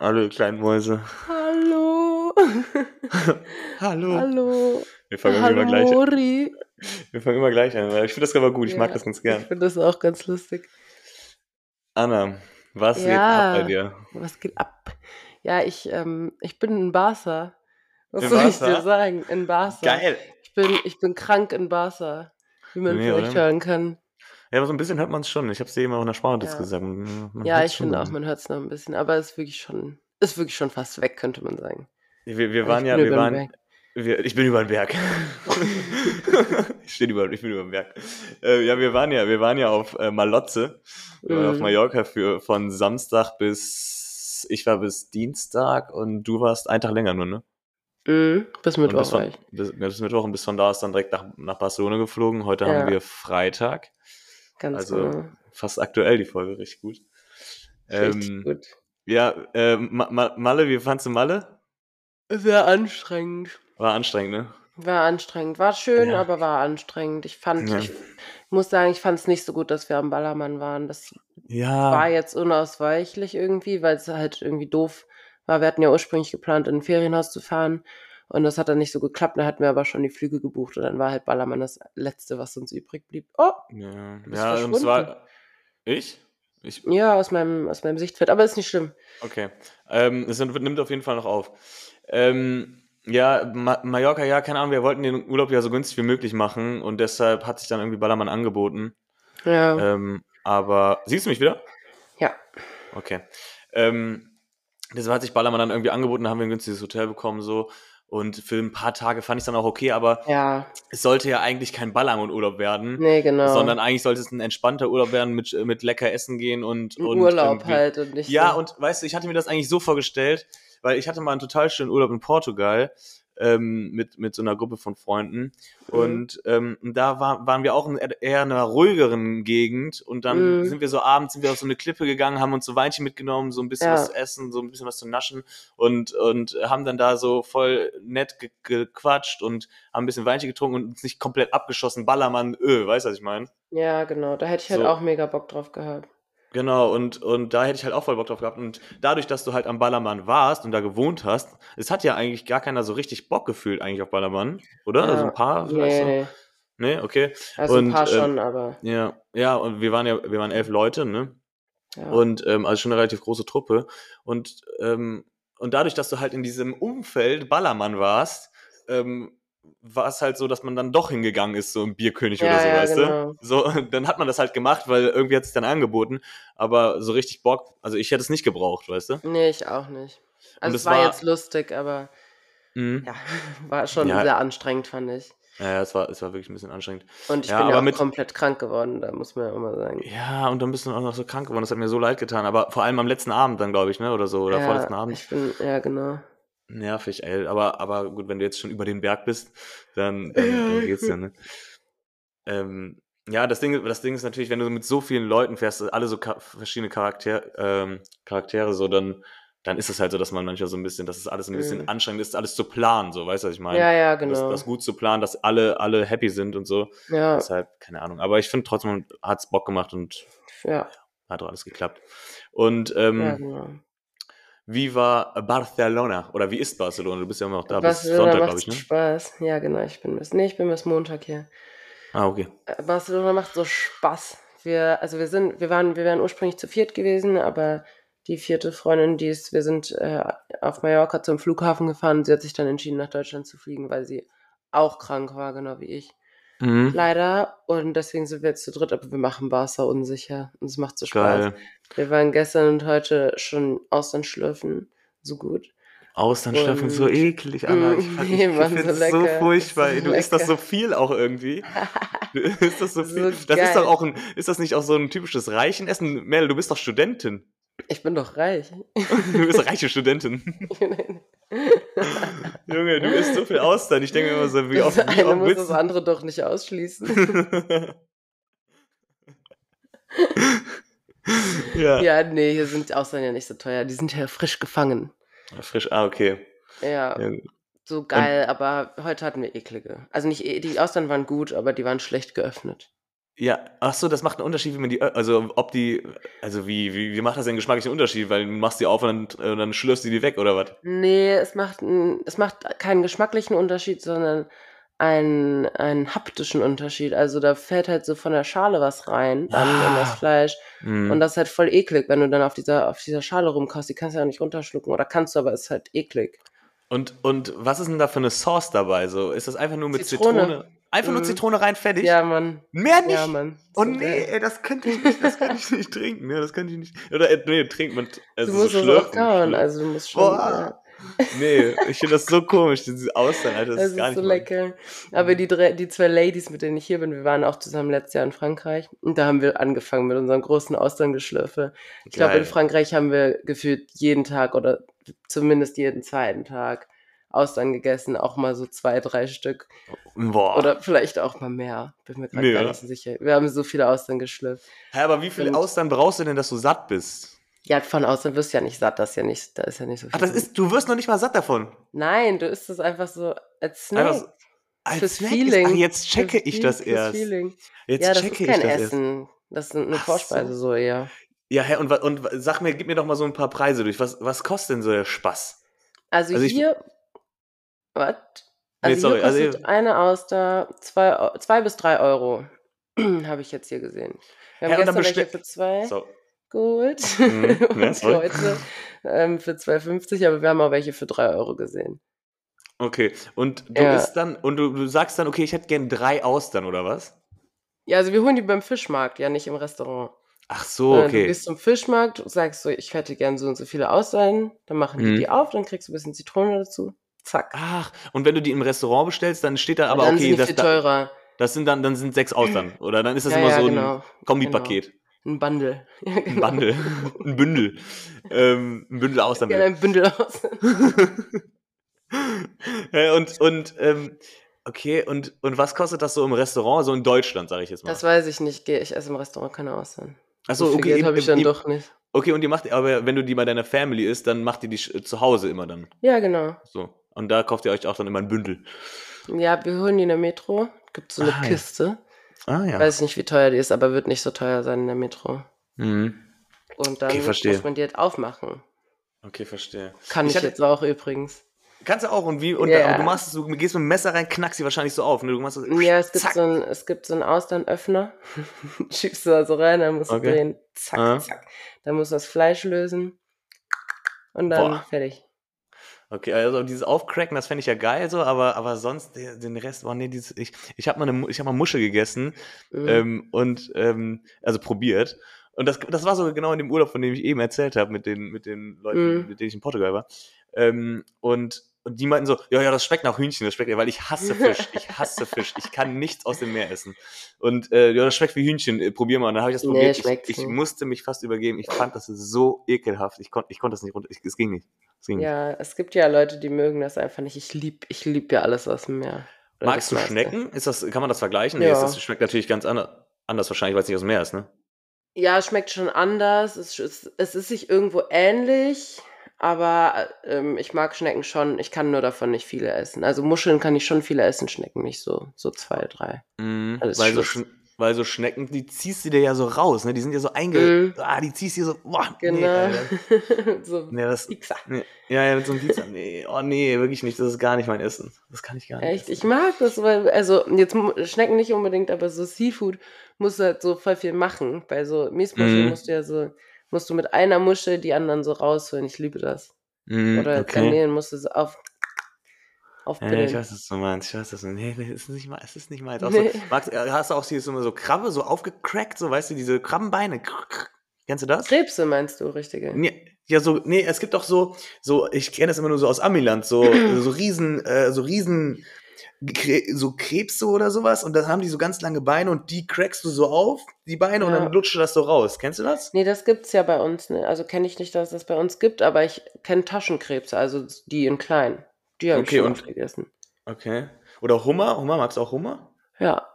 Hallo, ihr kleinen Mäuse. Hallo. Hallo. Hallo. Wir fangen Hallo immer gleich an. Mori. Wir fangen immer gleich an. Ich finde das aber gut. Ich mag Ja, das ganz Ich gern. finde das auch ganz lustig. Anna, was geht Ja. ab bei dir? Was geht ab? Ja, ich, ähm, ich bin in Barca. Was In soll ich Barca? dir sagen? In Barca. Geil. Ich bin, ich bin krank in Barca. Wie man Nee, vielleicht hören kann. Ja, aber so ein bisschen hört man es schon. Ich habe es dir eben auch in der Sprachnotiz Ja. gesagt. Man Ja, ich finde auch, man hört es noch ein bisschen. Aber es ist wirklich schon, ist wirklich schon fast weg, könnte man sagen. Wir, wir Aber waren ich ja, bin wir waren. Berg. Wir, ich bin über den Berg. ich, stehe über, ich bin über den Berg. Äh, ja, wir waren ja, wir waren ja auf äh, Malotze. Wir waren auf Mhm. Mallorca für von Samstag bis ich war bis Dienstag und du warst einen Tag länger nur, ne? Mhm. Bis Mittwoch bis, war von, ich. bis, bis Mittwoch und bis von da ist dann direkt nach, nach Barcelona geflogen. Heute Ja. haben wir Freitag. Ganz Also genau. fast aktuell die Folge, richtig gut. Richtig Ähm, gut. ja, äh, Ma Ma Malle, wie fandst du Malle? Sehr anstrengend. War anstrengend, ne? War anstrengend. War schön, Ja. aber war anstrengend. Ich fand, Ja. ich muss sagen, ich fand es nicht so gut, dass wir am Ballermann waren. Das Ja. war jetzt unausweichlich irgendwie, weil es halt irgendwie doof war. Wir hatten ja ursprünglich geplant, in ein Ferienhaus zu fahren. Und das hat dann nicht so geklappt. Da hatten wir aber schon die Flüge gebucht. Und dann war halt Ballermann das Letzte, was uns übrig blieb. Oh, Ja, bist ja und es verschwunden. war. Ich? Ich? ja, aus meinem, aus meinem Sichtfeld. Aber ist nicht schlimm. Okay. Ähm, es nimmt nimmt auf jeden Fall noch auf. Ähm, ja, Ma Mallorca, ja, keine Ahnung, wir wollten den Urlaub ja so günstig wie möglich machen und deshalb hat sich dann irgendwie Ballermann angeboten. Ja. Ähm, aber siehst du mich wieder? ja. Okay. Ähm, deshalb hat sich Ballermann dann irgendwie angeboten, da haben wir ein günstiges Hotel bekommen so. Und für ein paar Tage fand ich es dann auch okay, aber Ja. es sollte ja eigentlich kein Ballermann-Urlaub werden, Nee, genau. sondern eigentlich sollte es ein entspannter Urlaub werden, mit, mit lecker Essen gehen und, und Urlaub halt und nicht Ja, so. und weißt du, ich hatte mir das eigentlich so vorgestellt, weil ich hatte mal einen total schönen Urlaub in Portugal ähm, mit, mit so einer Gruppe von Freunden. Mhm. Und ähm, da war, waren wir auch in eher einer ruhigeren Gegend. Und dann Mhm. sind wir so abends sind wir auf so eine Klippe gegangen, haben uns so Weinchen mitgenommen, so ein bisschen Ja. was zu essen, so ein bisschen was zu naschen und, und haben dann da so voll nett ge gequatscht und haben ein bisschen Weinchen getrunken und uns nicht komplett abgeschossen. Ballermann, öh, weißt du, was ich meine? Ja, genau. Da hätte ich halt So. auch mega Bock drauf gehabt. Genau, und, und da hätte ich halt auch voll Bock drauf gehabt. Und dadurch, dass du halt am Ballermann warst und da gewohnt hast, es hat ja eigentlich gar keiner so richtig Bock gefühlt eigentlich auf Ballermann, oder? Ja. Also ein paar vielleicht Nee, so. Nee, okay. also Und, ein paar ähm, schon, aber Ja, ja, und wir waren ja, wir waren elf Leute, ne? ja. Und ähm, also schon eine relativ große Truppe. Und, ähm, und dadurch, dass du halt in diesem Umfeld Ballermann warst, ähm, war es halt so, dass man dann doch hingegangen ist, so im Bierkönig Ja, oder so, ja, weißt genau. du? So, dann hat man das halt gemacht, weil irgendwie hat es dann angeboten, aber so richtig Bock, also ich hätte es nicht gebraucht, weißt du? nee, ich auch nicht. Also es war, war- jetzt lustig, aber Mhm. ja, war schon Ja. sehr anstrengend, fand ich. Ja, es war, es war wirklich ein bisschen anstrengend. Und ich Ja, bin ja auch mit- komplett krank geworden, da muss man ja immer sagen. Ja, und dann bist du auch noch so krank geworden, das hat mir so leid getan, aber vor allem am letzten Abend dann, glaube ich, ne, oder so, oder ja, vorletzten Abend. Ich bin, ja, genau. Nervig, ey. Aber, aber gut, wenn du jetzt schon über den Berg bist, dann, dann, dann geht's ja, ne? Ähm, ja, das Ding, das Ding ist natürlich, wenn du mit so vielen Leuten fährst, alle so ka verschiedene Charakter ähm, Charaktere, so, dann, dann ist es halt so, dass man manchmal so ein bisschen, dass es alles ein bisschen Mhm. anstrengend ist, alles zu planen, so, weißt du, was ich meine? Ja, ja, Das, genau. das gut zu planen, dass alle, alle happy sind und so. ja, Deshalb, keine Ahnung. Aber ich finde trotzdem, hat's Bock gemacht und ja, hat doch alles geklappt. Und ähm, ja, genau. Wie war Barcelona? Oder wie ist Barcelona? Du bist ja immer noch da bis Barcelona Sonntag, macht glaube ich, ne? Spaß. Ja, genau, ich bin bis, nee, ich bin bis Montag hier. Ah, okay. Äh, Barcelona macht so Spaß. Wir, also wir sind, wir waren, wir wären ursprünglich zu viert gewesen, aber die vierte Freundin, die ist, wir sind äh, auf Mallorca zum Flughafen gefahren. Sie hat sich dann entschieden, nach Deutschland zu fliegen, weil sie auch krank war, genau wie ich. Mhm. Leider. Und deswegen sind wir jetzt zu dritt, aber wir machen Barca unsicher. Und es macht so Spaß. Geil. Wir waren gestern und heute schon Austernschlürfen. So gut. Austernschlürfen, so Und- eklig, Anna. Ich, fand- nee, ich Mann, finde so es so lecker. furchtbar. So Du isst das so lecker. viel auch irgendwie. Du isst das so So viel. das geil. ist doch auch ein, ist das nicht auch so ein typisches Reichenessen? Mel, du bist doch Studentin. Ich bin doch reich. Du bist reiche Studentin. Junge, du isst so viel Austern. Ich denke mir immer so, wie oft, das eine muss das andere doch nicht ausschließen. ja. ja, nee, hier sind die Austern ja nicht so teuer. Die sind ja frisch gefangen. Frisch, ah, okay. Ja, Ja. so geil, aber heute hatten wir eklige. Also nicht, die Austern waren gut, aber die waren schlecht geöffnet. Ja, ach so, das macht einen Unterschied, wie man die, also ob die, also wie, wie, wie macht das denn geschmacklichen Unterschied? Weil du machst die auf und dann, äh, dann schlürfst du die weg oder was? Nee, es macht, es macht keinen geschmacklichen Unterschied, sondern einen, einen haptischen Unterschied. Also da fällt halt so von der Schale was rein, dann in das Ah. Fleisch. Mhm. Und das ist halt voll eklig, wenn du dann auf dieser, auf dieser Schale rumkaust. Die kannst du ja nicht runterschlucken. Oder kannst du, aber ist halt eklig. Und, und was ist denn da für eine Sauce dabei? So, ist das einfach nur mit Zitrone. Zitrone? Einfach nur Mhm. Zitrone rein, fertig? Ja, Mann. Mehr nicht? Ja, Mann. Oh So nee, geil. ey, das könnte ich nicht, das kann ich nicht trinken. Ja, das kann ich nicht. Oder äh, nee, trinkt man. Also Du musst so es auch kauen. Also du musst schon. Boah. Ja. Nee, ich finde das so komisch, diese Austern, Alter. Das, Das ist gar ist nicht so mein- lecker. Aber die, drei, die zwei Ladies, mit denen ich hier bin, wir waren auch zusammen letztes Jahr in Frankreich. Und da haben wir angefangen mit unserem großen Austerngeschlürfe. Ich glaube, in Frankreich haben wir gefühlt jeden Tag oder zumindest jeden zweiten Tag Austern gegessen. Auch mal so zwei, drei Stück. Boah. Oder vielleicht auch mal mehr. Bin mir gerade Nee, gar nicht so sicher. Wir haben so viele Austern geschlürft. Hä, aber wie viele Und- Austern brauchst du denn, dass du satt bist? Ja, von Austern wirst du ja nicht satt. Das ist ja nicht, da ist ja nicht so viel. Ach, das ist, du wirst noch nicht mal satt davon. Nein, du isst es einfach so als Snack. Einfach so- Als Fürs Snack Feeling. Ist, ach, jetzt checke ich das erst. Feeling. Jetzt ja, das checke ist ich kein das erst. Essen. Das ist eine Ach Vorspeise so. so eher. Ja, hä, und, und sag mir, gib mir doch mal so ein paar Preise durch. Was, was kostet denn so der Spaß? Also, Also ich- hier. Was? Nee, Also sorry, hier also kostet eine Auster zwei, bis drei Euro. Habe ich jetzt hier gesehen. Wir haben Hä, gestern welche für zwei So. Geholt. Mhm, ja, und ähm, für 2,50, aber wir haben auch welche für drei Euro gesehen. Okay. Und du Ja. dann, und du, du sagst dann, okay, ich hätte gern drei Austern, oder was? Ja, also wir holen die beim Fischmarkt, ja nicht im Restaurant. Ach so, Äh, Du okay. gehst zum Fischmarkt, sagst so, ich hätte gern so und so viele Austern, dann machen die Mhm. die auf, dann kriegst du ein bisschen Zitrone dazu. Zack. Ach, und wenn du die im Restaurant bestellst, dann steht da aber, dann okay, sind die das, viel teurer. das sind dann, dann sind sechs Austern. Oder dann ist das Ja, immer ja, so ein genau. Ein Bundle. Ja, Ein genau. Bundle. ein Bündel. Ähm, ein Bündel Austern. Gerne ein Bündel aus. Ja, und, und, ähm, okay, und, und was kostet das so im Restaurant, so in Deutschland, sage ich jetzt mal? Das weiß ich nicht. Ich esse im Restaurant keine Austern. Achso, okay, Geld habe ich dann eben- doch nicht. okay, und ihr macht, aber wenn du die bei deiner Family isst, dann macht ihr die sch- zu Hause immer dann. Ja, genau. So. Und da kauft ihr euch auch dann immer ein Bündel. Ja, wir holen die in der Metro. Gibt so eine Ah, ja. Ah ja. Weiß nicht, wie teuer die ist, aber wird nicht so teuer sein in der Metro. Mhm. Und dann Okay, muss man die halt aufmachen. Okay, verstehe. Kann Ich ich, hatte- jetzt auch übrigens. Kannst du auch und wie und Ja. aber du machst es, du gehst mit dem Messer rein, knackst sie wahrscheinlich so auf, ne? Du machst so, Ja, es gibt, zack. so einen, es gibt so einen Austernöffner. Schiebst du da so rein, dann musst du Okay. drehen. Zack, Ah. zack. Dann musst du das Fleisch lösen. Und dann Boah. fertig. Okay, also dieses Aufcracken, das fände ich ja geil so, aber, aber sonst den Rest, oh nee, dieses, ich, ich habe mal, eine Mu- ich hab mal Muschel gegessen Mhm. ähm, und ähm, also probiert. Und das, das war so genau in dem Urlaub, von dem ich eben erzählt habe, mit den, mit den Leuten, Mhm. mit denen ich in Portugal war. Ähm, und, und die meinten so, ja, ja, das schmeckt nach Hühnchen, das schmeckt, weil ich hasse Fisch, ich hasse Fisch, ich kann nichts aus dem Meer essen. Und äh, ja, das schmeckt wie Hühnchen, äh, probier mal. Und dann habe ich das Nee, probiert. ich, ich nicht. musste mich fast übergeben. Ich fand das so ekelhaft. Ich konnte ich konnt das nicht runter. Ich, es ging nicht. Es ging nicht. Ja, es gibt ja Leute, die mögen das einfach nicht. Ich lieb, ich lieb ja alles aus dem Meer. Oder Magst du. Schnecken? Ist das, kann man das vergleichen? Nee, Ja. ist das schmeckt natürlich ganz anders, anders wahrscheinlich, weil es nicht aus dem Meer ist, ne? Ja, es schmeckt schon anders. Es, es, es ist sich irgendwo ähnlich, aber ähm, ich mag Schnecken schon. Ich kann nur davon nicht viele essen. Also Muscheln kann ich schon viele essen, Schnecken nicht so. So zwei, drei. Mhm. Alles Weil, so weil so Schnecken, die ziehst du dir ja so raus, ne? Die sind ja so einge... Mhm. Ah, die ziehst du dir so... Boah, Nee, Genau. Alter. so nee, das, Pizza. nee, ja, ja, mit so einem Pizza. Nee, oh nee, wirklich nicht. Das ist gar nicht mein Essen. Das kann ich gar nicht Echt? essen. Ich mag das, weil, also jetzt Schnecken nicht unbedingt, aber so Seafood musst du halt so voll viel machen. Bei so Miesmuscheln Mhm. musst du ja so, musst du mit einer Muschel die anderen so rausholen. Ich liebe das. Mhm, Oder okay. Garnelen musst du so auf, Ja, aufpillen. ich weiß, was du meinst. Ich weiß, was du Nee, nee, es ist nicht, mal- es ist nicht meins. Auch Nee. so, magst, äh, hast du auch hier so, Krabbe, so aufgecrackt, so, weißt du, diese Krabbenbeine. Kennst du das? Krebse meinst du, richtige? Nee, ja, so, nee, es gibt auch so, so, ich kenne das immer nur so aus Amiland, so, so riesen, äh, so riesen, so Krebse oder sowas und dann haben die so ganz lange Beine und die crackst du so auf, die Beine, und Ja. dann lutscht du das so raus. Kennst du das? Nee, das gibt's ja bei uns. Ne? Also kenne ich nicht, dass es das bei uns gibt, aber ich kenne Taschenkrebse, also die in klein. Die habe Okay, ich schon und- gegessen. Okay. Oder Hummer? Hummer, magst du auch Hummer? Ja.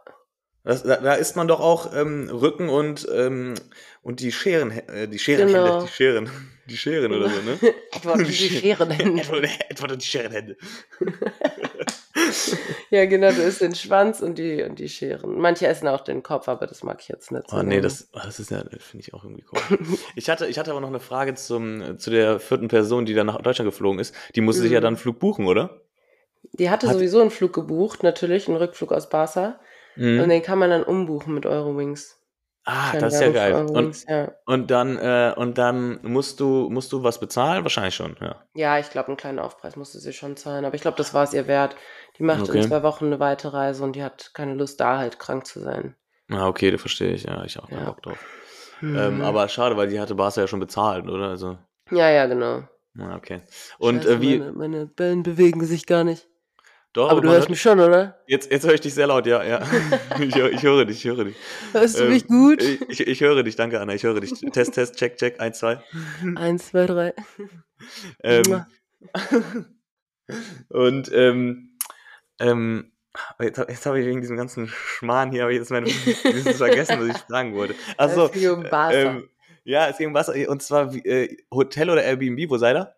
Das, da, da isst man doch auch ähm, Rücken und, ähm, und die Scheren, äh, die Scherenhände, Genau. die Scheren, die Scheren oder so, ne? Etwa die Scheren. etwa, etwa die Scherenhände. Ja, genau, du isst den Schwanz und die, und die Scheren. Manche essen auch den Kopf, aber das mag ich jetzt nicht so. Oh nee, das, das ist ja, finde ich auch irgendwie komisch. Ich hatte, ich hatte aber noch eine Frage zum, zu der vierten Person, die dann nach Deutschland geflogen ist. Die musste sich ja Mhm. dann einen Flug buchen, oder? Die hatte Hat- sowieso einen Flug gebucht, natürlich, einen Rückflug aus Barca. Mhm. Und den kann man dann umbuchen mit Eurowings. Ah, Kleine das ist ja geil. Und, ja. und dann, äh, und dann musst du, musst du was bezahlen? Wahrscheinlich schon, ja. Ja, ich glaube, einen kleinen Aufpreis musste sie schon zahlen, aber ich glaube, das war es ihr wert. Die macht Okay. in zwei Wochen eine Weiterreise und die hat keine Lust, da halt krank zu sein. Ah, okay, das verstehe ich, ja, ich auch keinen Ja. Bock drauf. Ähm, Mhm. aber schade, weil die hatte Barca ja schon bezahlt, oder? Also, ja, ja, genau. ah, okay. Und Scheiße, äh, wie, Meine, meine Bällen bewegen sich gar nicht. doch, aber du man hörst hört- mich schon, oder? Jetzt, jetzt höre ich dich sehr laut, ja, ja. ich, ich höre dich, ich höre dich. Hörst du Ähm, mich gut? Ich, ich, höre dich, danke Anna, ich höre dich. Test, Test, check, check, 1, 2. Eins, zwei, drei. Ähm, und ähm, ähm, jetzt, jetzt habe ich wegen diesem ganzen Schmarrn hier, habe ich jetzt meine, vergessen, was ich fragen wollte. Achso, Es ging um Barca. ähm, ja, es ging um Wasser. Und zwar äh, Hotel oder Airbnb, wo seid ihr?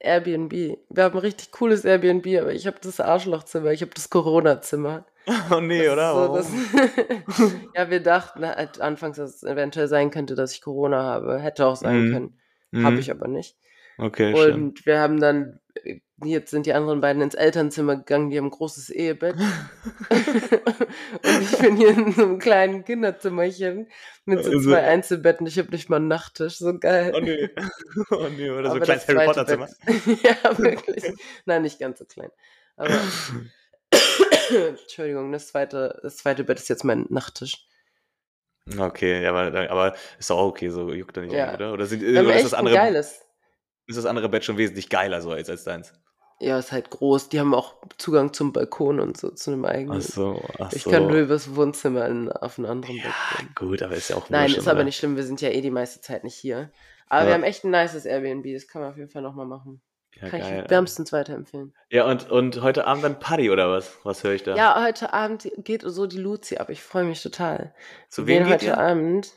Airbnb. Wir haben ein richtig cooles Airbnb, aber ich habe das Arschlochzimmer, ich habe das Corona-Zimmer. Oh nee, Das oder? So, das ja, wir dachten halt anfangs, dass es eventuell sein könnte, dass ich Corona habe. Hätte auch sein Mhm. können. Mhm. Habe ich aber nicht. Okay, schön. Und wir haben dann, äh, jetzt sind die anderen beiden ins Elternzimmer gegangen, die haben ein großes Ehebett. und ich bin hier in so einem kleinen Kinderzimmerchen mit so Also- zwei Einzelbetten. Ich habe nicht mal einen Nachttisch, so geil. Oh nee. Oh nee, oder so ein kleines Harry Potter Zimmer. Ja, wirklich. Nein, nicht ganz so klein. Aber Entschuldigung, das zweite, das zweite Bett ist jetzt mein Nachttisch. Okay, aber, aber ist doch auch okay, so juckt er nicht Ja. oder? Oder, sind, oder ist, das andere, geiles. Ist das andere Bett schon wesentlich geiler so als, als deins? Ja, ist halt groß. Die haben auch Zugang zum Balkon und so, zu einem eigenen. Ach so, ach ich so. kann nur übers Wohnzimmer in, auf einem anderen Bett ja, gehen. gut, aber ist ja auch Nein, ist aber nicht schlimm. Wir sind ja eh die meiste Zeit nicht hier. Aber Ja. wir haben echt ein nices Airbnb. Das kann man auf jeden Fall nochmal machen. Ja, kann geil. ich wärmstens weiterempfehlen. Ja, und, und heute Abend dann Party oder was? Was höre ich da? Ja, heute Abend geht so die Luzi ab. Ich freue mich total. Zu wir wem gehen geht heute ihr? Abend,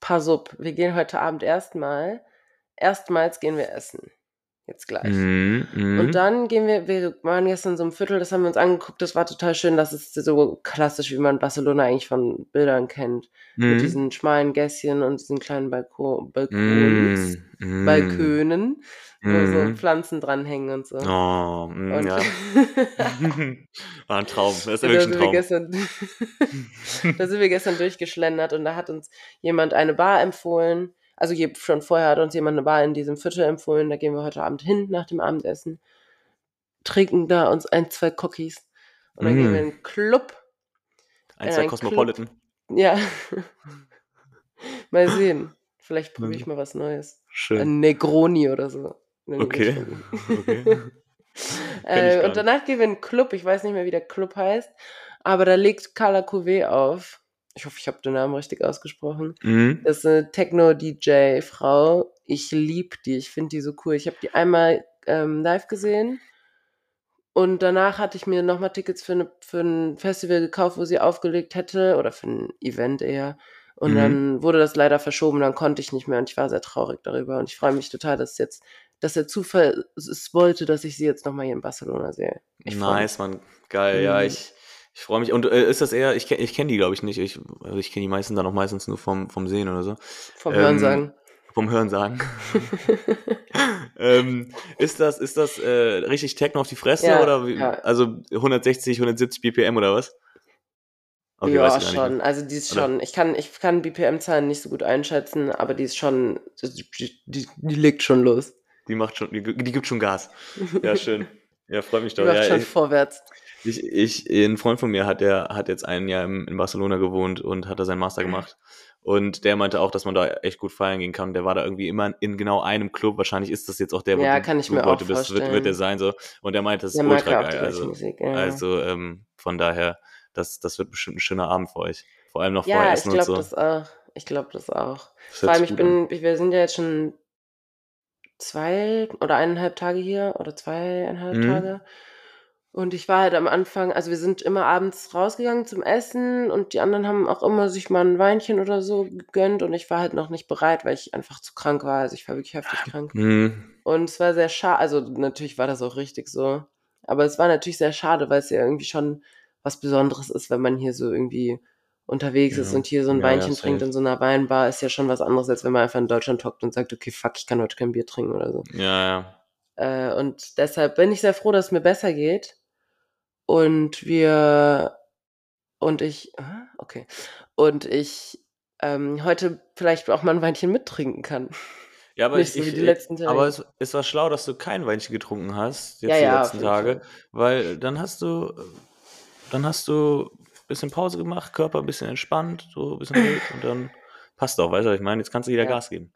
pass up, wir gehen heute Abend erstmal, erstmals gehen wir essen. Jetzt gleich. Mhm, mhm. Und dann gehen wir, wir waren gestern so ein Viertel, das haben wir uns angeguckt, das war total schön, das ist so klassisch, wie man Barcelona eigentlich von Bildern kennt. mhm. Mit diesen schmalen Gässchen und diesen kleinen Balko Balkons, Mhm, mhm. Balkönen, wo so Mhm. Pflanzen dranhängen und so. Oh, mm, Und ja. War ein Traum. Das ist ja wirklich ein Traum. gestern, da sind wir gestern durchgeschlendert und da hat uns jemand eine Bar empfohlen. Also schon vorher hat uns jemand eine Bar in diesem Viertel empfohlen. Da gehen wir heute Abend hin nach dem Abendessen, trinken da uns ein, zwei Cookies und dann gehen wir Mm. in den Club. Ein, in zwei Cosmopolitan. Ja. mal sehen. Vielleicht probiere ich mal was Neues. Schön. Ein Negroni oder so. Okay. Okay. Äh, und danach gehen wir in einen Club. Ich weiß nicht mehr, wie der Club heißt. Aber da legt Carla Couvé auf. Ich hoffe, ich habe den Namen richtig ausgesprochen. Mhm. Das ist eine Techno-DJ-Frau. Ich liebe die. Ich finde die so cool. Ich habe die einmal ähm, live gesehen. Und danach hatte ich mir nochmal Tickets für, eine, für ein Festival gekauft, wo sie aufgelegt hätte. Oder für ein Event eher. Und Mhm. dann wurde das leider verschoben. Dann konnte ich nicht mehr. Und ich war sehr traurig darüber. Und ich freue mich total, dass jetzt, dass der Zufall es wollte, dass ich sie jetzt nochmal hier in Barcelona sehe. Ich. Nice, Mann. Geil, ja, Mhm. ich, ich freue mich. Und äh, ist das eher, ich, ich kenne die, glaube ich, nicht. Ich, also ich kenne die meisten dann auch meistens nur vom, vom Sehen oder so. Vom Ähm, Hören sagen. Vom Hören sagen. ähm, ist das, ist das äh, richtig Techno auf die Fresse Ja, oder wie, ja. also 160, 170 BPM oder was? Okay, ja, nicht schon. Also die ist Oder? schon. Ich kann, ich kann BPM-Zahlen nicht so gut einschätzen, aber die ist schon. Die, die, die legt schon los. Die macht schon, die, die gibt schon Gas. Ja, schön. Ja, freut mich Die doch. macht Ja, schon ich, vorwärts. Ich, ich, ein Freund von mir hat, der hat jetzt ein Jahr im, in Barcelona gewohnt und hat da seinen Master gemacht. Und der meinte auch, dass man da echt gut feiern gehen kann. Der war da irgendwie immer in genau einem Club. Wahrscheinlich ist das jetzt auch der, wo Ja, du, kann ich mir auch heute bist. Wird, wird der sein so. Und der meinte, das ist Der mag ultra geil. Also, Musik. Ja, also ähm, von daher, das, das wird bestimmt ein schöner Abend für euch. Vor allem noch ja vorher ich essen und glaube so. das auch. Ich glaube das auch. Das Vor allem, ich bin, wir sind ja jetzt schon zwei oder eineinhalb Tage hier oder zweieinhalb Mhm. Tage. Und ich war halt am Anfang, also wir sind immer abends rausgegangen zum Essen und die anderen haben auch immer sich mal ein Weinchen oder so gegönnt und ich war halt noch nicht bereit, weil ich einfach zu krank war. Also ich war wirklich heftig krank. Mhm. Und es war sehr schade, also natürlich war das auch richtig so. Aber es war natürlich sehr schade, weil es ja irgendwie schon was Besonderes ist, wenn man hier so irgendwie unterwegs ist Ja. und hier so ein Ja, ja, Weinchen trinkt safe. in so einer Weinbar, ist ja schon was anderes, als wenn man einfach in Deutschland hockt und sagt, okay, fuck, ich kann heute kein Bier trinken oder so. Ja, ja. Äh, und deshalb bin ich sehr froh, dass es mir besser geht. Und wir und ich, okay. Und ich ähm, heute vielleicht auch mal ein Weinchen mittrinken kann. Ja, aber Nicht ich, so ich, die letzten Tage. aber es, es war schlau, dass du kein Weinchen getrunken hast, jetzt Ja, die ja, auf letzten Tage, weil dann hast du, dann hast du ein bisschen Pause gemacht, Körper ein bisschen entspannt, so ein bisschen ruhig und dann passt auch, weißt du, ich meine? Jetzt kannst du wieder Ja. Gas geben.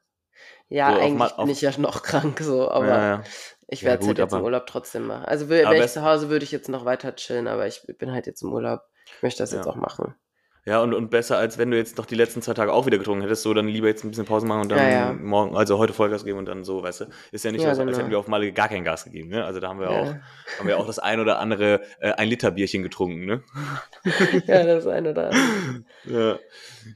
Ja, So auf eigentlich ma- bin auf- ich ja noch krank, so, aber ja. Ich werde es halt jetzt im aber- Urlaub trotzdem machen. Also wäre ich zu Hause, würde ich jetzt noch weiter chillen, aber ich bin halt jetzt im Urlaub. Ich möchte das jetzt Ja. auch machen. Ja, und, und besser, als wenn du jetzt noch die letzten zwei Tage auch wieder getrunken hättest, so dann lieber jetzt ein bisschen Pause machen und dann Ja, ja. morgen, also heute Vollgas geben und dann so, weißt du. Ist ja nicht Ja, so, als genau. hätten wir auf Malle gar kein Gas gegeben, ne? Also da haben wir auch, Ja. haben wir auch das ein oder andere äh, ein Liter Bierchen getrunken, ne? ja, das eine oder andere. Ja.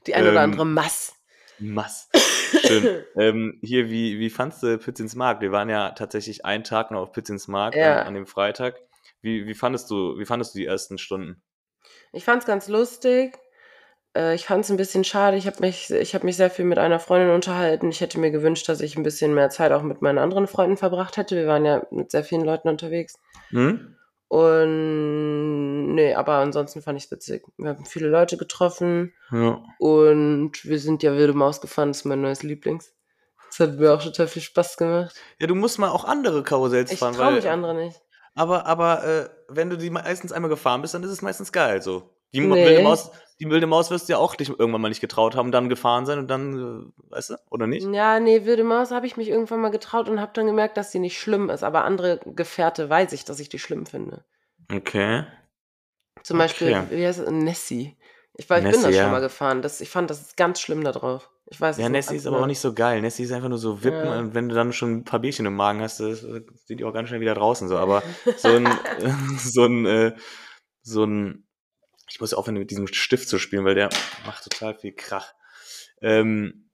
Die eine oder Ähm, andere Mass. Mass. Schön. ähm, hier, wie, wie fandst du Pützins Markt? Wir waren ja tatsächlich einen Tag noch auf Pützins Markt Ja. an, an dem Freitag. Wie, wie, fandest du, wie fandest du die ersten Stunden? Ich fand es ganz lustig. Äh, ich fand es ein bisschen schade. Ich habe mich, ich hab mich sehr viel mit einer Freundin unterhalten. Ich hätte mir gewünscht, dass ich ein bisschen mehr Zeit auch mit meinen anderen Freunden verbracht hätte. Wir waren ja mit sehr vielen Leuten unterwegs. Hm? Und nee, aber ansonsten fand ich es witzig. Wir haben viele Leute getroffen Ja. und wir sind ja Wilde Maus gefahren. Das ist mein neues Lieblings. Das hat mir auch total viel Spaß gemacht. ja, du musst mal auch andere Karussells Ich fahren, traue weil, mich andere nicht. aber, aber äh, wenn du die meistens einmal gefahren bist, dann ist es meistens geil so. Die Nee. wilde Maus, die wilde Maus wirst du ja auch dich irgendwann mal nicht getraut haben, dann gefahren sein und dann, äh, weißt du, oder nicht? Ja, nee, Wilde Maus habe ich mich irgendwann mal getraut und habe dann gemerkt, dass die nicht schlimm ist. Aber andere Gefährte weiß ich, dass ich die schlimm finde. Okay. Zum Beispiel, Okay. wie heißt es? Nessie. Ich, war, ich bin Nessie, da ja. schon mal gefahren. Das, ich fand, das ist ganz schlimm da drauf. Ich weiß Ja, es Nessie ist aber auch nicht so geil. Nessie ist einfach nur so wippen Ja. und wenn du dann schon ein paar Bierchen im Magen hast, das, äh, sind die auch ganz schnell wieder draußen so. Aber so ein, so ein, äh, so ein, ich muss aufhören mit diesem Stift zu spielen, weil der macht total viel Krach. Ähm,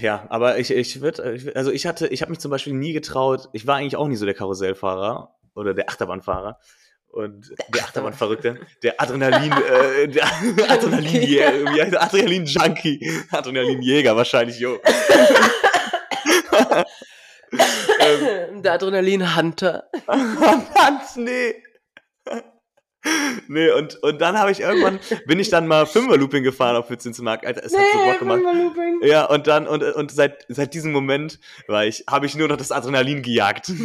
ja, aber ich, ich würde, also ich hatte, ich habe mich zum Beispiel nie getraut, ich war eigentlich auch nie so der Karussellfahrer oder der Achterbahnfahrer. Und der Achterbahnverrückte, der Adrenalin, äh, der Adrenalin, wie heißt der? Adrenalin-Junkie, Adrenalinjäger wahrscheinlich, jo. ähm, Der Adrenalin-Hunter. Hans, nee. Nee, und, und dann habe ich irgendwann, bin ich dann mal Fünfer-Looping gefahren auf Pützinsmarkt. Alter, es hat so Bock gemacht. Ja, und dann, und, und seit, seit diesem Moment war ich, habe ich nur noch das Adrenalin gejagt.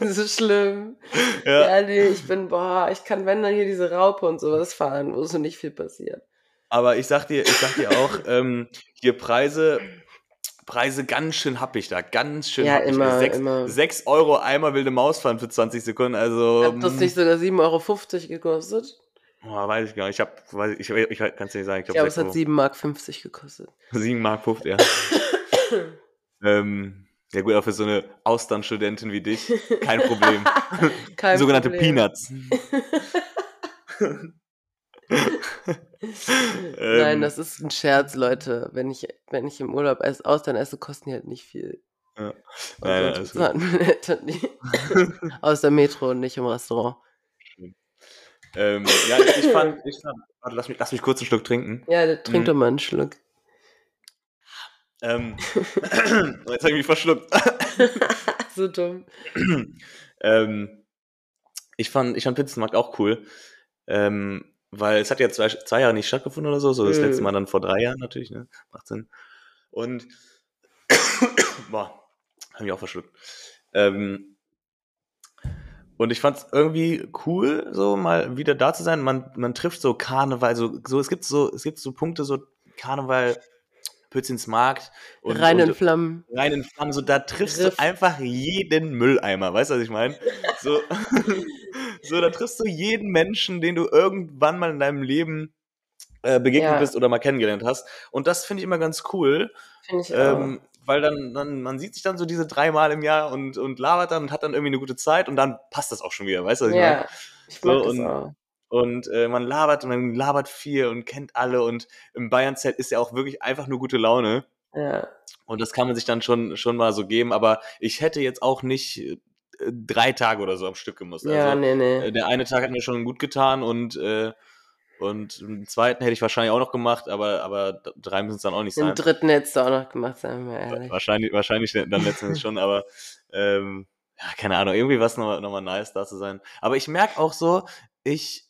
so schlimm. Ja. Ja. nee, ich bin, boah, ich kann, wenn dann hier diese Raupe und sowas fahren, wo so nicht viel passiert. Aber ich sag dir, ich sag dir auch, ähm, hier Preise, Preise ganz schön happig da, ganz schön Ja, happig. immer, sechs, immer. sechs Euro einmal wilde Maus fahren für 20 Sekunden, also. Hat das nicht sogar 7,50 Euro gekostet? Oh, weiß ich gar nicht. Ich hab, weiß ich, ich, kann es nicht sagen. Ich Ich glaube, es hat 7,50 Mark gekostet. 7 Mark 50, ja. ähm, ja gut, auch für so eine Austernstudentin wie dich, kein Problem. Kein Sogenannte Problem. Peanuts. Nein, Ähm, das ist ein Scherz, Leute. Wenn ich, wenn ich im Urlaub esse, Austern esse, kosten die halt nicht viel. Ja. Nein, nein, die. Aus der Metro und nicht im Restaurant. Ähm, ja, ich fand, ich fand warte, lass mich, lass mich kurz einen Schluck trinken. Ja, trink Mhm. doch mal einen Schluck. Ähm, jetzt habe ich mich verschluckt. so dumm. ähm, ich fand, ich fand Pizzenmarkt auch cool. Ähm, weil es hat ja zwei, zwei Jahre nicht stattgefunden oder so. So das Mhm. letzte Mal dann vor drei Jahren natürlich, ne? Macht Sinn. Und boah, habe ich auch verschluckt. Ähm, und ich fand es irgendwie cool, so mal wieder da zu sein. Man, man trifft so Karneval, so, so es gibt so, es gibt so Punkte, so Karneval, Pützins Markt und, Rein in und Flammen. rein in Flammen, so da triffst Riff. du einfach jeden Mülleimer, weißt du, was ich meine? So, so, da triffst du jeden Menschen, den du irgendwann mal in deinem Leben äh, begegnet Ja. bist oder mal kennengelernt hast. Und das finde ich immer ganz cool, Finde ich ähm, weil dann, dann, man sieht sich dann so diese dreimal im Jahr und, und labert dann und hat dann irgendwie eine gute Zeit und dann passt das auch schon wieder, weißt du, was auch. ich meine? Ja, ich So, und- auch. Und äh, man labert und man labert viel und kennt alle und im Bayern-Zelt ist ja auch wirklich einfach nur gute Laune. Ja. Und das kann man sich dann schon, schon mal so geben, aber ich hätte jetzt auch nicht drei Tage oder so am Stück gemusst. Ja, also, nee, nee. äh, der eine Tag hat mir schon gut getan und, äh, und den zweiten hätte ich wahrscheinlich auch noch gemacht, aber, aber drei müssen es dann auch nicht Den sein. dritten hättest du auch noch gemacht, sagen wir ehrlich. Wahrscheinlich, wahrscheinlich dann letztendlich schon, aber ähm, ja, keine Ahnung, irgendwie war es nochmal noch mal nice, da zu sein. Aber ich merke auch so, ich,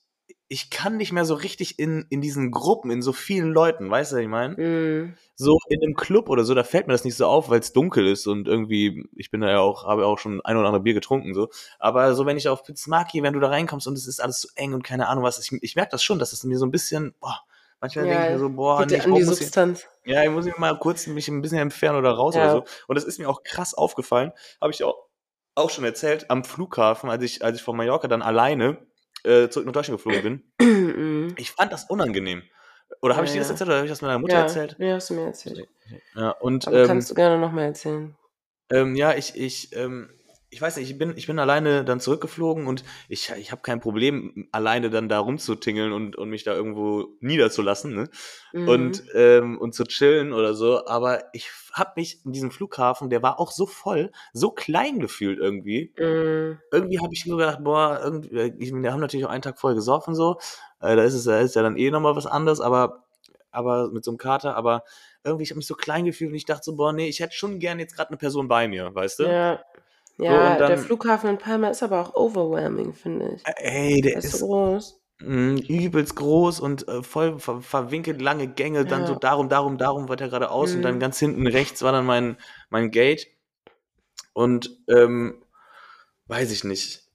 ich kann nicht mehr so richtig in, in diesen Gruppen, in so vielen Leuten, weißt du, was ich meine? Mhm. So in einem Club oder so, da fällt mir das nicht so auf, weil es dunkel ist und irgendwie, ich bin da ja auch, habe auch schon ein oder andere Bier getrunken, so. Aber so, wenn ich auf Pizzmaki, wenn du da reinkommst und es ist alles so eng und keine Ahnung was, ich, ich merke das schon, dass es mir so ein bisschen, boah, manchmal denke ich mir so, boah, nee, ich an die muss hier, Substanz. ja, ich muss mich mal kurz mich ein bisschen entfernen oder raus Ja. oder so. Und das ist mir auch krass aufgefallen. Habe ich auch, auch schon erzählt, am Flughafen, als ich, als ich von Mallorca dann alleine äh, zurück nach Deutschland geflogen bin. Mhm. Ich fand das unangenehm. Oder habe ich Ja, dir das erzählt oder habe ich das meiner Mutter ja, erzählt? Ja, hast du mir erzählt. Ja, und Aber ähm, kannst du gerne nochmal erzählen. ähm, ja, ich, ich, ähm, ich weiß nicht, ich bin, ich bin alleine dann zurückgeflogen und ich, ich habe kein Problem, alleine dann da rumzutingeln und, und mich da irgendwo niederzulassen, ne? Mhm. und, ähm, und zu chillen oder so. Aber ich habe mich in diesem Flughafen, der war auch so voll, so klein gefühlt irgendwie. Mhm. Irgendwie habe ich so gedacht, boah, irgendwie, wir haben natürlich auch einen Tag vorher gesoffen so. Äh, da ist es da ist ja dann eh nochmal was anderes, aber, aber mit so einem Kater, aber irgendwie, ich habe mich so klein gefühlt und ich dachte so, boah, nee, ich hätte schon gern jetzt gerade eine Person bei mir, weißt du? Ja. Ja, und dann- der Flughafen in Palma ist aber auch overwhelming, finde ich. Ey, der Der ist ist so groß. mh, übelst groß und äh, voll ver verwinkelt, lange Gänge, dann Ja. so darum, darum, darum weiter geradeaus und dann Mhm. ganz hinten rechts war dann mein, mein Gate. Und ähm, weiß ich nicht.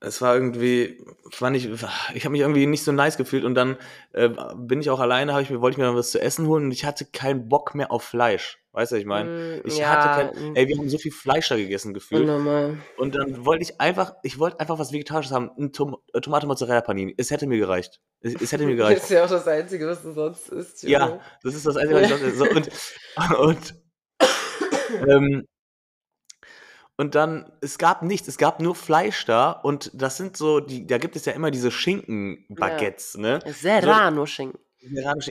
Es war irgendwie, fand ich, ich habe mich irgendwie nicht so nice gefühlt und dann äh, bin ich auch alleine, hab ich mir, wollte ich mir dann was zu essen holen und ich hatte keinen Bock mehr auf Fleisch. Weißt du, was ich meine? Mm, Ich ja, hatte kein, mm, ey, wir haben so viel Fleisch da gegessen gefühlt. Und dann wollte ich einfach, ich wollte einfach was Vegetarisches haben, ein Tom äh, Tomate Mozzarella Panini. Es hätte mir gereicht. Es, es hätte mir Das gereicht. ist ja auch das Einzige, was du sonst isst. Junge. ja, das ist das Einzige, was ich sonst so, und, und, ähm, und dann, es gab nichts, es gab nur Fleisch da und das sind so, die, da gibt es ja immer diese Schinken-Baguettes, ne? Serrano-Schinken.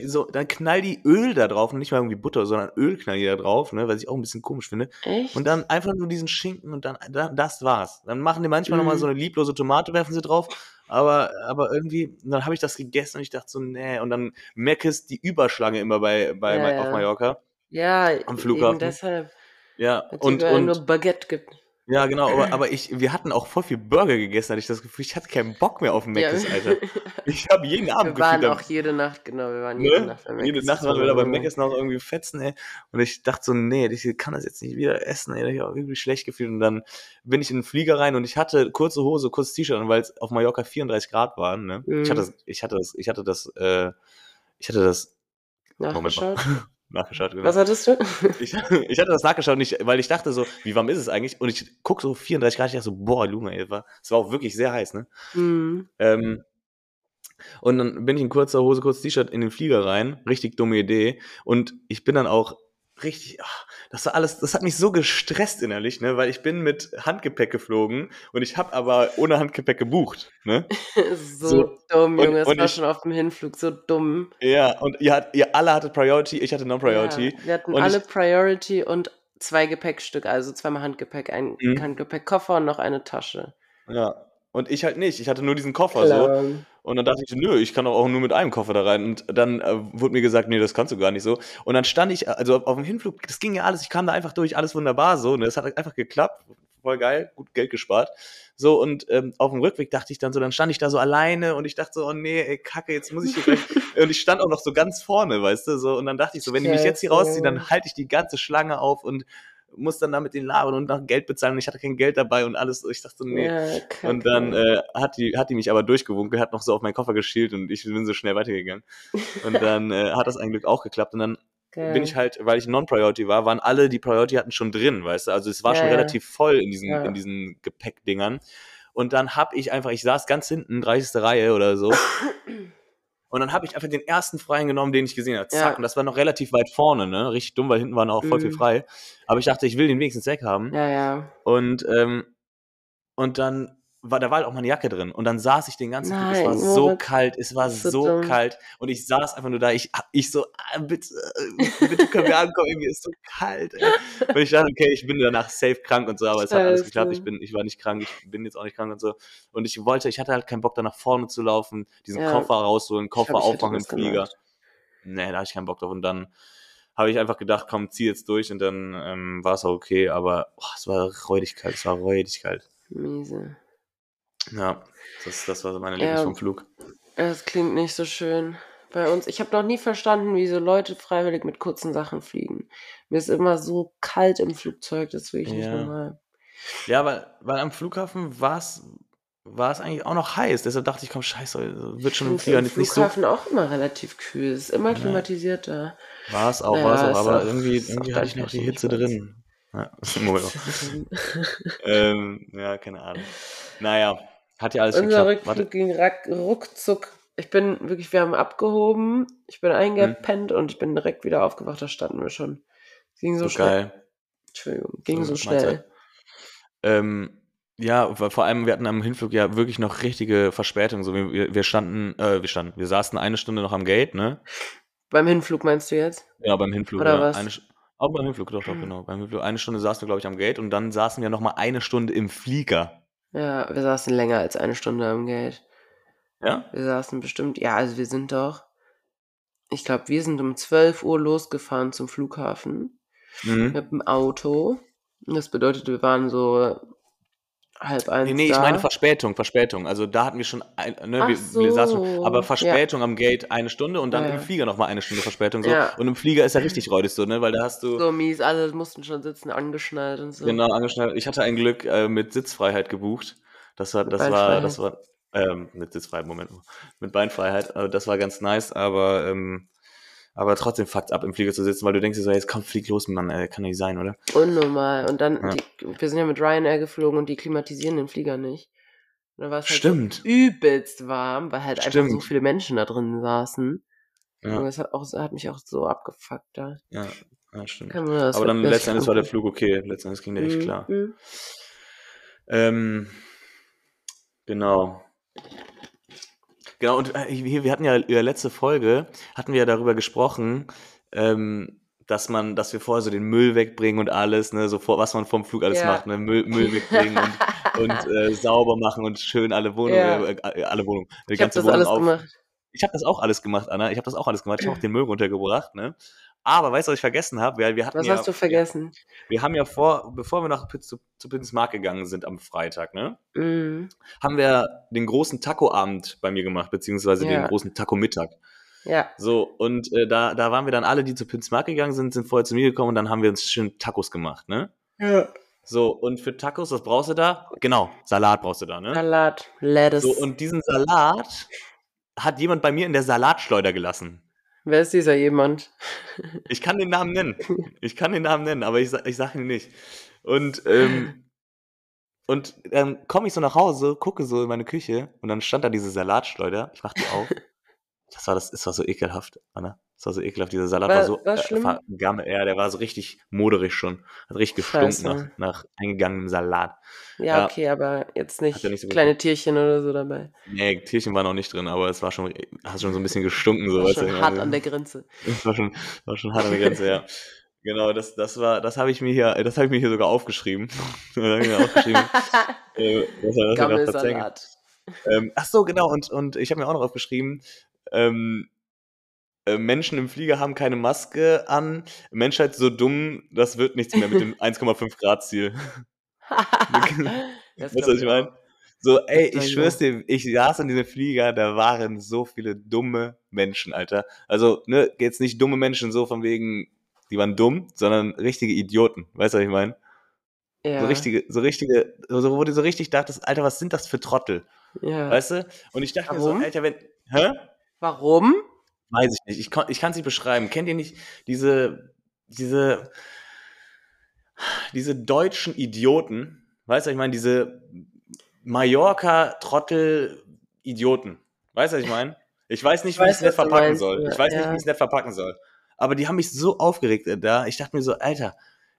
So, dann knall die Öl da drauf und nicht mal irgendwie Butter, sondern Öl knall die da drauf, ne? Was ich auch ein bisschen komisch finde. Echt? Und dann einfach nur diesen Schinken und dann, da- das war's. Dann machen die manchmal Mhm. nochmal so eine lieblose Tomate, werfen sie drauf. Aber, aber irgendwie, dann habe ich das gegessen und ich dachte so, nee. Und dann Meckes die Überschlange immer bei, bei, Ja, auf ja. Mallorca. ja, am Flughafen. deshalb. Ja, und, überall nur und Baguette gibt. ja, genau, aber, aber ich, wir hatten auch voll viel Burger gegessen, hatte ich das Gefühl, ich hatte keinen Bock mehr auf Meckes, Alter. Ich habe jeden Abend wir waren gefühlt, auch jede Nacht, genau, wir waren jede Ne? Nacht bei Jede Mc's. Nacht waren wir da bei Meckes noch irgendwie fetzen, ey. Und ich dachte so, nee, ich kann das jetzt nicht wieder essen, ey. Ich habe irgendwie schlecht gefühlt. Und dann bin ich in den Flieger rein und ich hatte kurze Hose, kurzes T-Shirt an, weil es auf Mallorca 34 Grad waren, ne? Mhm. Ich hatte das, ich hatte das, ich hatte das, äh, ich hatte das Moment mal. Nachgeschaut. genau. Was hattest du? Ich, ich hatte das nachgeschaut, nicht, weil ich dachte so, wie warm ist es eigentlich? Und ich guck so 34 Grad, ich dachte so, boah, Lunge, ey, war, es war auch wirklich sehr heiß, ne? Hm. Ähm, und dann bin ich in kurzer Hose, kurzes T-Shirt in den Flieger rein. Richtig dumme Idee. Und ich bin dann auch richtig, ach, das war alles, das hat mich so gestresst innerlich, ne, weil ich bin mit Handgepäck geflogen und ich habe aber ohne Handgepäck gebucht, ne? so, So, dumm, Junge. Es und war ich- schon auf dem Hinflug so dumm. Ja, und ihr, ihr alle hattet Priority, ich hatte Non-Priority. Ja, wir hatten alle ich- Priority und zwei Gepäckstücke, also zweimal Handgepäck, ein Mhm. Handgepäckkoffer und noch eine Tasche. Ja. Und ich halt nicht. Ich hatte nur diesen Koffer so. Klar. Und dann dachte ich, so, nö, ich kann doch auch nur mit einem Koffer da rein. Und dann äh, wurde mir gesagt, nee, das kannst du gar nicht so. Und dann stand ich, also auf, auf dem Hinflug, das ging ja alles, ich kam da einfach durch, alles wunderbar so. Und das hat einfach geklappt. Voll geil, gut Geld gespart. So, und ähm, auf dem Rückweg dachte ich dann so, dann stand ich da so alleine und ich dachte so, oh nee, ey, kacke, jetzt muss ich hier gleich. und ich stand auch noch so ganz vorne, weißt du, so. Und dann dachte ich so, wenn die mich jetzt hier Scheiße. rausziehe, dann halte ich die ganze Schlange auf und muss dann da mit den labern und nach Geld bezahlen. Und ich hatte kein Geld dabei und alles. Ich dachte nee. Ja. Und dann äh, hat, die, hat die mich aber durchgewunken, hat noch so auf meinen Koffer geschielt und ich bin so schnell weitergegangen. Und dann äh, hat das ein Glück auch geklappt. Und dann Geil. bin ich halt, weil ich Non-Priority war, waren alle, die Priority hatten schon drin, weißt du. Also es war Ja, schon ja. relativ voll in diesen, in diesen Gepäckdingern. Und dann hab ich einfach, ich saß ganz hinten, 30. Reihe oder so. Und dann habe ich einfach den ersten Freien genommen, den ich gesehen habe. Zack. Ja. Und das war noch relativ weit vorne, ne? Richtig dumm, weil hinten waren auch voll viel Mhm. frei. Aber ich dachte, ich will den wenigstens weg haben. Ja, ja. Und, ähm, und dann war, da war halt auch meine Jacke drin. Und dann saß ich den ganzen Tag, es war Nein, so kalt, es war so so kalt. Und ich saß einfach nur da, ich, ich so, ah, bitte, äh, bitte können wir ankommen, mir ist so kalt. Ey. Und ich dachte, okay, ich bin danach safe krank und so, aber es hat alles geklappt. Ich bin, ich war nicht krank, ich bin jetzt auch nicht krank und so. Und ich wollte, ich hatte halt keinen Bock, da nach vorne zu laufen, diesen Ja. Koffer rausholen, Koffer aufmachen im Flieger. gemacht. Nee, da hatte ich keinen Bock drauf. Und dann habe ich einfach gedacht, komm, zieh jetzt durch und dann ähm, war es auch okay. Aber boah, es war räudig kalt, es war räudig kalt. Miese. Ja, das, das war so meine Ja. Erlebnis vom Flug. Das klingt nicht so schön. Bei uns, ich habe noch nie verstanden, wie so Leute freiwillig mit kurzen Sachen fliegen. Mir ist immer so kalt im Flugzeug, das will ich nicht Ja. normal. Ja, weil, weil am Flughafen war es war es eigentlich auch noch heiß. Deshalb dachte ich, komm, scheiße, wird schon im Flieger im nicht so. Flughafen auch immer relativ kühl. Es ist immer Ja. klimatisiert da. War es auch, Ja, war es auch, aber auch- irgendwie, irgendwie hatte ich noch die Hitze drin. Ja, ähm, ja, keine Ahnung. Naja, hat ja alles Unser geklappt. Rückflug ging ruckzuck. Ich bin wirklich, wir haben abgehoben, ich bin eingepennt und ich bin direkt wieder aufgewacht, da standen wir schon. Es ging so, so schnell. geil. Entschuldigung, ging so, So, schnell. Ähm, ja, vor allem, wir hatten am Hinflug ja wirklich noch richtige Verspätung. So, wir, wir standen, äh, wir standen, wir saßen eine Stunde noch am Gate, ne? Beim Hinflug meinst du jetzt? Ja, beim Hinflug. Oder ja. was? Eine, auch beim Hinflug, doch, doch, Hm. genau. Beim Hinflug. Eine Stunde saßen wir, glaube ich, am Gate und dann saßen wir noch mal eine Stunde im Flieger. Ja, wir saßen länger als eine Stunde am Gate. Ja? Wir saßen bestimmt, ja, also wir sind doch, ich glaube, wir sind um 12 Uhr losgefahren zum Flughafen Mhm. mit dem Auto. Das bedeutet, wir waren so halb eins Nee, nee, ich da. meine Verspätung, Verspätung. Also da hatten wir schon, ein, ne, wir, wir saßen so, aber ja. Verspätung am Gate eine Stunde und dann Ja, im ja. Flieger noch mal eine Stunde Verspätung. So. Ja. Und im Flieger ist ja richtig räudig so, ne, weil da hast du So mies, alle mussten schon sitzen, angeschnallt und so. genau angeschnallt. Ich hatte ein Glück äh, mit Sitzfreiheit gebucht. Das war, das war, das war, ähm, mit Sitzfreiheit, Moment, mit Beinfreiheit. Also das war ganz nice, aber, ähm, aber trotzdem fuckt ab, im Flieger zu sitzen, weil du denkst dir so, jetzt komm, flieg los, Mann, äh, kann nicht sein, oder? Unnormal. Und dann, Ja. die, wir sind ja mit Ryanair geflogen und die klimatisieren den Flieger nicht. Und dann war es halt Stimmt. so übelst warm, weil halt einfach so Stimmt. viele Menschen da drin saßen. Und Ja, das hat, auch, hat mich auch so abgefuckt da. ja, ja stimmt. Aber dann besser letzten Endes war der. Flug okay. Letzten Endes ging der echt Mhm, klar. mhm. Ähm, genau. Genau, und äh, wir hatten ja in der letzte Folge, hatten wir ja darüber gesprochen, ähm, dass man, dass wir vorher so den Müll wegbringen und alles, ne, so vor, was man vom Flug alles Ja. macht, ne, Müll, Müll wegbringen und, und äh, sauber machen und schön alle Wohnungen, Ja. äh, äh, alle Wohnungen, die Ich ganze das Wohnung alles auf. gemacht. Ich habe das auch alles gemacht, Anna. Ich habe das auch alles gemacht. Ich habe auch den Müll runtergebracht, ne. Aber weißt du, was ich vergessen habe? Wir, wir hatten Was ja, hast du vergessen? wir haben ja vor, bevor wir nach zu, zu Pinsmark gegangen sind am Freitag, ne, Mhm. haben wir den großen Taco-Abend bei mir gemacht, beziehungsweise den Ja. großen Taco-Mittag. Ja. So, und äh, da, da waren wir dann alle, die zu Pinsmark gegangen sind, sind vorher zu mir gekommen und dann haben wir uns schön Tacos gemacht, ne? ja. So, und für Tacos, was brauchst du da? Genau, Salat brauchst du da, ne? Salat, Lettuce. So, und diesen Salat hat jemand bei mir in der Salatschleuder gelassen. Wer ist dieser jemand? Ich kann den Namen nennen. Ich kann den Namen nennen, aber ich, ich sage ihn nicht. Und, ähm, und dann komme ich so nach Hause, gucke so in meine Küche und dann stand da diese Salatschleuder. Ich mach die auf. Das war, das, das war so ekelhaft, Anna. Das war so ekelhaft. Dieser Salat war, War- so war schlimm? vergammelt. Ja, der war so richtig moderig schon. Hat richtig gestunken nach, nach eingegangenem Salat. Ja, Ja. okay, aber jetzt nicht, ja nicht so kleine Tierchen oder so dabei. Nee, Tierchen war noch nicht drin, aber es war schon, hat schon so ein bisschen gestunken. So, War weißt schon du, hart also- an der Grenze. Das war schon, war schon hart an der Grenze, ja. Genau, das, das war, das habe ich mir hier, das habe ich mir hier sogar aufgeschrieben. das habe ich mir aufgeschrieben. äh, das das. Gammelsalat. ähm, ach so, genau, und, und ich habe mir auch noch aufgeschrieben, ähm, äh, Menschen im Flieger haben keine Maske an. Menschheit so dumm, das wird nichts mehr mit dem 1,5 Grad Ziel. Weißt du, was ich meine? So, ey, ich schwör's dir, ich saß in diesem Flieger, da waren so viele dumme Menschen, Alter. Also, ne, jetzt nicht dumme Menschen so von wegen, die waren dumm, sondern richtige Idioten. Weißt du, was ich meine? Ja. So richtige, so richtige, so, wo du so richtig dachtest, Alter, was sind das für Trottel? ja. Weißt du? Und ich dachte mir Warum? so, Alter, wenn, hä? Warum? Weiß ich nicht. Ich, kon- ich kann es nicht beschreiben. Kennt ihr nicht diese, diese, diese deutschen Idioten? Weißt du, ich meine, diese Mallorca-Trottel-Idioten. Weißt du, was ich meine? Ich weiß nicht, Ich wie ich es nett verpacken meinst, soll. Ich weiß nicht, wie ich es nett verpacken soll. Aber die haben mich so aufgeregt da. Ich dachte mir so, Alter,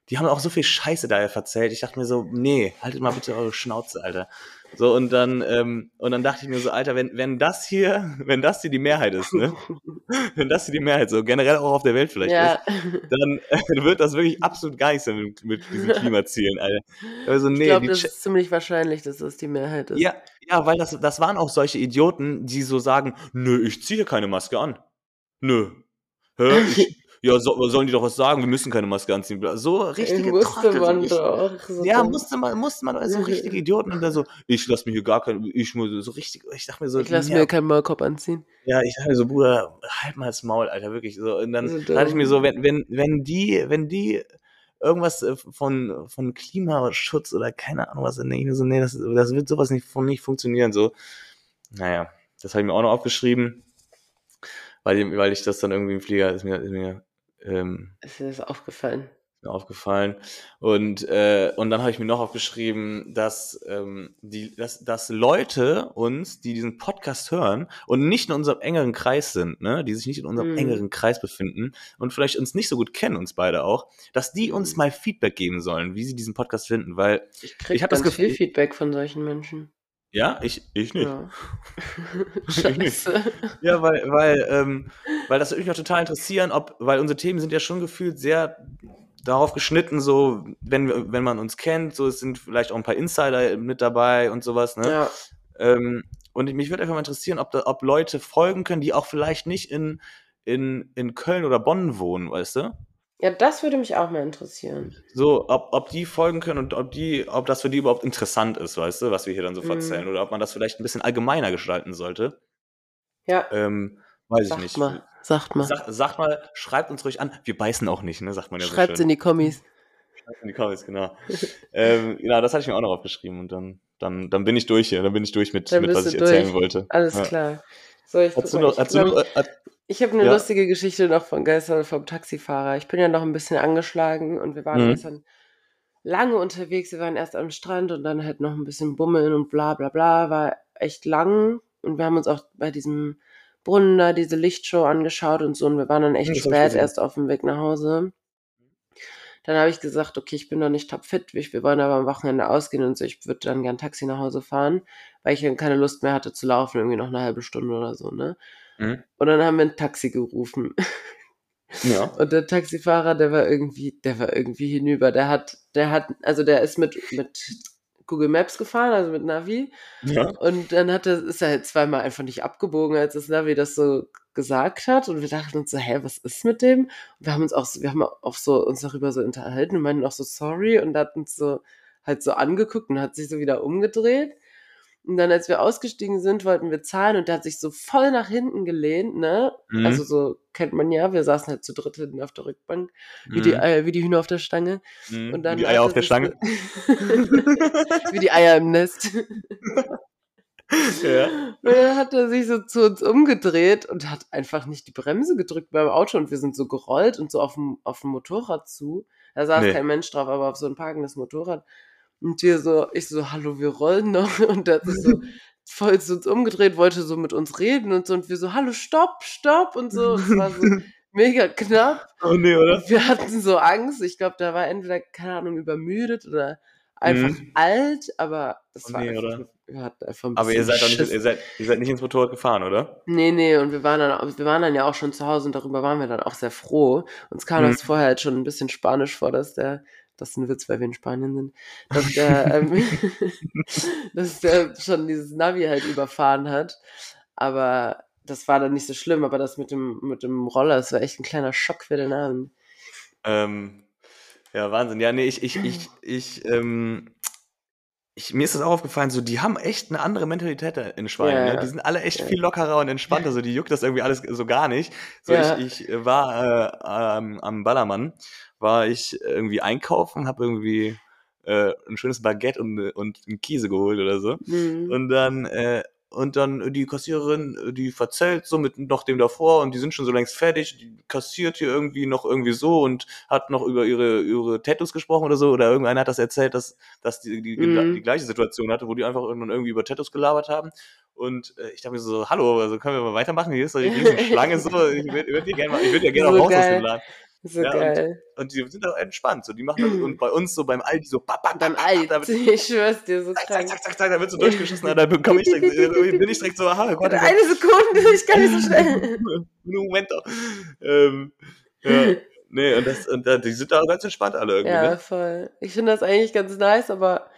die haben auch so viel Scheiße da verzählt. Ich dachte mir so, nee, haltet mal bitte eure Schnauze, Alter. So, und dann, ähm, und dann dachte ich mir so, Alter, wenn, wenn das hier, wenn das hier die Mehrheit ist, ne? wenn das hier die Mehrheit so generell auch auf der Welt vielleicht Ja. ist, dann äh, wird das wirklich absolut gar nichts mit, mit diesen Klimazielen, Alter. Also, nee, ich glaube, das ist ziemlich wahrscheinlich, dass das die Mehrheit ist. ja, ja, weil das, das waren auch solche Idioten, die so sagen, nö, ich ziehe keine Maske an. Nö. Hä? Ich, ja, so, sollen die doch was sagen, wir müssen keine Maske anziehen. So richtige musste Trottel. man ich, doch. So ja, musste man, musste man, so richtige Idioten und dann so, ich lass mir hier gar kein, ich muss so richtig, ich dachte mir so, ich lasse ja, mir keinen Maulkorb anziehen. ja, ich dachte mir so, Bruder, halt mal das Maul, Alter, wirklich so. Und dann So dachte ich mir so, wenn, wenn, wenn die, wenn die irgendwas äh, von, von Klimaschutz oder keine Ahnung was, dann denke ich mir so, nee, das, das wird sowas nicht, von nicht funktionieren, so. Naja, das habe ich mir auch noch aufgeschrieben, weil, weil ich das dann irgendwie im Flieger, ist mir, ist mir, ähm, Ist dir das aufgefallen? ist mir aufgefallen. Und, äh, und dann habe ich mir noch aufgeschrieben, dass, ähm, die, dass, dass Leute uns, die diesen Podcast hören und nicht in unserem engeren Kreis sind, ne, die sich nicht in unserem Mhm. engeren Kreis befinden und vielleicht uns nicht so gut kennen, uns beide auch, dass die uns Mhm. mal Feedback geben sollen, wie sie diesen Podcast finden, weil, Ich krieg Ich hab das ganz viel Gefühl- Feedback von solchen Menschen. Ja, ich, ich nicht. Ja. Ich nicht. Ja, weil, weil, ähm, weil das würde mich auch total interessieren, ob, weil unsere Themen sind ja schon gefühlt sehr darauf geschnitten, so, wenn, wir- wenn man uns kennt, so, es sind vielleicht auch ein paar Insider mit dabei und sowas, ne? Ja. Ähm, und mich würde einfach mal interessieren, ob, da, ob Leute folgen können, die auch vielleicht nicht in, in, in Köln oder Bonn wohnen, weißt du? Ja, das würde mich auch mal interessieren. So, ob, ob die folgen können und ob die, ob das für die überhaupt interessant ist, weißt du, was wir hier dann so Mhm. erzählen, oder ob man das vielleicht ein bisschen allgemeiner gestalten sollte. Ja, Ähm, weiß ich sagt nicht. mal. Sagt mal. Sag, sagt mal, schreibt uns ruhig an. Wir beißen auch nicht, ne? Sagt man ja Schreibt so in die Kommis. Schreibt in die Comments, genau. ähm, genau, das hatte ich mir auch noch aufgeschrieben und dann, dann, dann bin ich durch hier. Dann bin ich durch mit, mit was ich du erzählen durch. wollte. Alles Ja. klar. So, ich, Hast du mal, noch, ich, hast du noch, äh, ich habe eine Ja. lustige Geschichte noch von gestern vom Taxifahrer. Ich bin ja noch ein bisschen angeschlagen und wir waren Mhm. gestern lange unterwegs. Wir waren erst am Strand und dann halt noch ein bisschen bummeln und bla bla bla. War echt lang und wir haben uns auch bei diesem Brunnen da diese Lichtshow angeschaut und so und wir waren dann echt das spät erst auf dem Weg nach Hause. Dann habe ich gesagt, okay, ich bin noch nicht topfit, wir wir wollen aber am Wochenende ausgehen und so, ich würde dann gern Taxi nach Hause fahren, weil ich dann keine Lust mehr hatte zu laufen, irgendwie noch eine halbe Stunde oder so, ne? Mhm. Und dann haben wir ein Taxi gerufen. ja. Und der Taxifahrer, der war irgendwie, der war irgendwie hinüber. Der hat, der hat, also der ist mit, mit Google Maps gefahren, also mit Navi. ja. Und dann hat er, ist er halt zweimal einfach nicht abgebogen, als das Navi das so gesagt hat. Und wir dachten uns so, hä, was ist mit dem? Und wir haben uns auch, so- wir haben auch so uns darüber so unterhalten und meinten auch so sorry und hat uns so halt so angeguckt und hat sich so wieder umgedreht. Und dann, als wir ausgestiegen sind, wollten wir zahlen und der hat sich so voll nach hinten gelehnt, ne? Mhm. Also so kennt man ja, wir saßen halt zu dritt hinten auf der Rückbank, wie, die. Eier, wie die Hühner auf der Stange. Mhm. Und dann die hat Eier er auf der Stange. wie die Eier im Nest. ja. Und dann hat er sich so zu uns umgedreht und hat einfach nicht die Bremse gedrückt beim Auto und wir sind so gerollt und so auf dem, auf dem Motorrad zu. Da saß Nee. kein Mensch drauf, aber auf so ein parkendes Motorrad. Und wir so, ich so, hallo, wir rollen noch. Und der hat sich so voll zu uns umgedreht, wollte so mit uns reden und so. Und wir so, hallo, stopp, stopp und so. Und es war so mega knapp. Oh nee, oder? Und wir hatten so Angst. Ich glaube, der war entweder, keine Ahnung, übermüdet oder einfach Mhm. alt, aber das Oh war nee, einfach, wir hatten einfach ein Aber ihr seid doch nicht, ihr seid, ihr seid nicht ins Motorrad gefahren, oder? Nee, nee, und wir waren dann, wir waren dann ja auch schon zu Hause und darüber waren wir dann auch sehr froh. Uns kam Mhm. das vorher halt schon ein bisschen spanisch vor, dass der, das ist ein Witz, weil wir in Spanien sind, dass der, ähm, dass der schon dieses Navi halt überfahren hat. Aber das war dann nicht so schlimm, aber das mit dem, mit dem Roller, das war echt ein kleiner Schock für den Abend. Ähm, ja, Wahnsinn. Ja, nee, ich, ich, ich, ich, ähm, ich, mir ist das auch aufgefallen, so, die haben echt eine andere Mentalität in Spanien. Ja, Ne? Die sind alle echt Ja. viel lockerer und entspannter, so, die juckt das irgendwie alles so gar nicht. So, Ja. ich, ich war äh, ähm, am Ballermann, war ich irgendwie einkaufen, habe irgendwie äh, ein schönes Baguette und, und einen Käse geholt oder so. Mhm. Und dann, äh, und dann die Kassiererin, die verzählt so mit noch dem davor und die sind schon so längst fertig, die kassiert hier irgendwie noch irgendwie so und hat noch über ihre, ihre Tattoos gesprochen oder so. Oder irgendeiner hat das erzählt, dass, dass die, die, Mhm. die gleiche Situation hatte, wo die einfach irgendwann irgendwie über Tattoos gelabert haben. Und äh, ich dachte mir so, hallo, also können wir mal weitermachen? Hier ist so die Schlange so, ich würde würd hier gerne würde ja gerne So auch raus aus dem Laden. So Ja, geil. Und die sind auch entspannt. So, die machen das, und bei uns so beim Aldi so, bap, bap, Beim bap, da wird- ich schwör's dir, so zack, zack, krank. zack, zack, zack, da wird so durchgeschossen, da bekomme ich direkt, äh, bin ich direkt so, aha, warte, Eine Sekunde, ich kann nicht so schnell. Moment doch. Ähm, ja, nee, und, das, und die sind da ganz entspannt alle irgendwie, Ja, ne? voll. Ich finde das eigentlich ganz nice, aber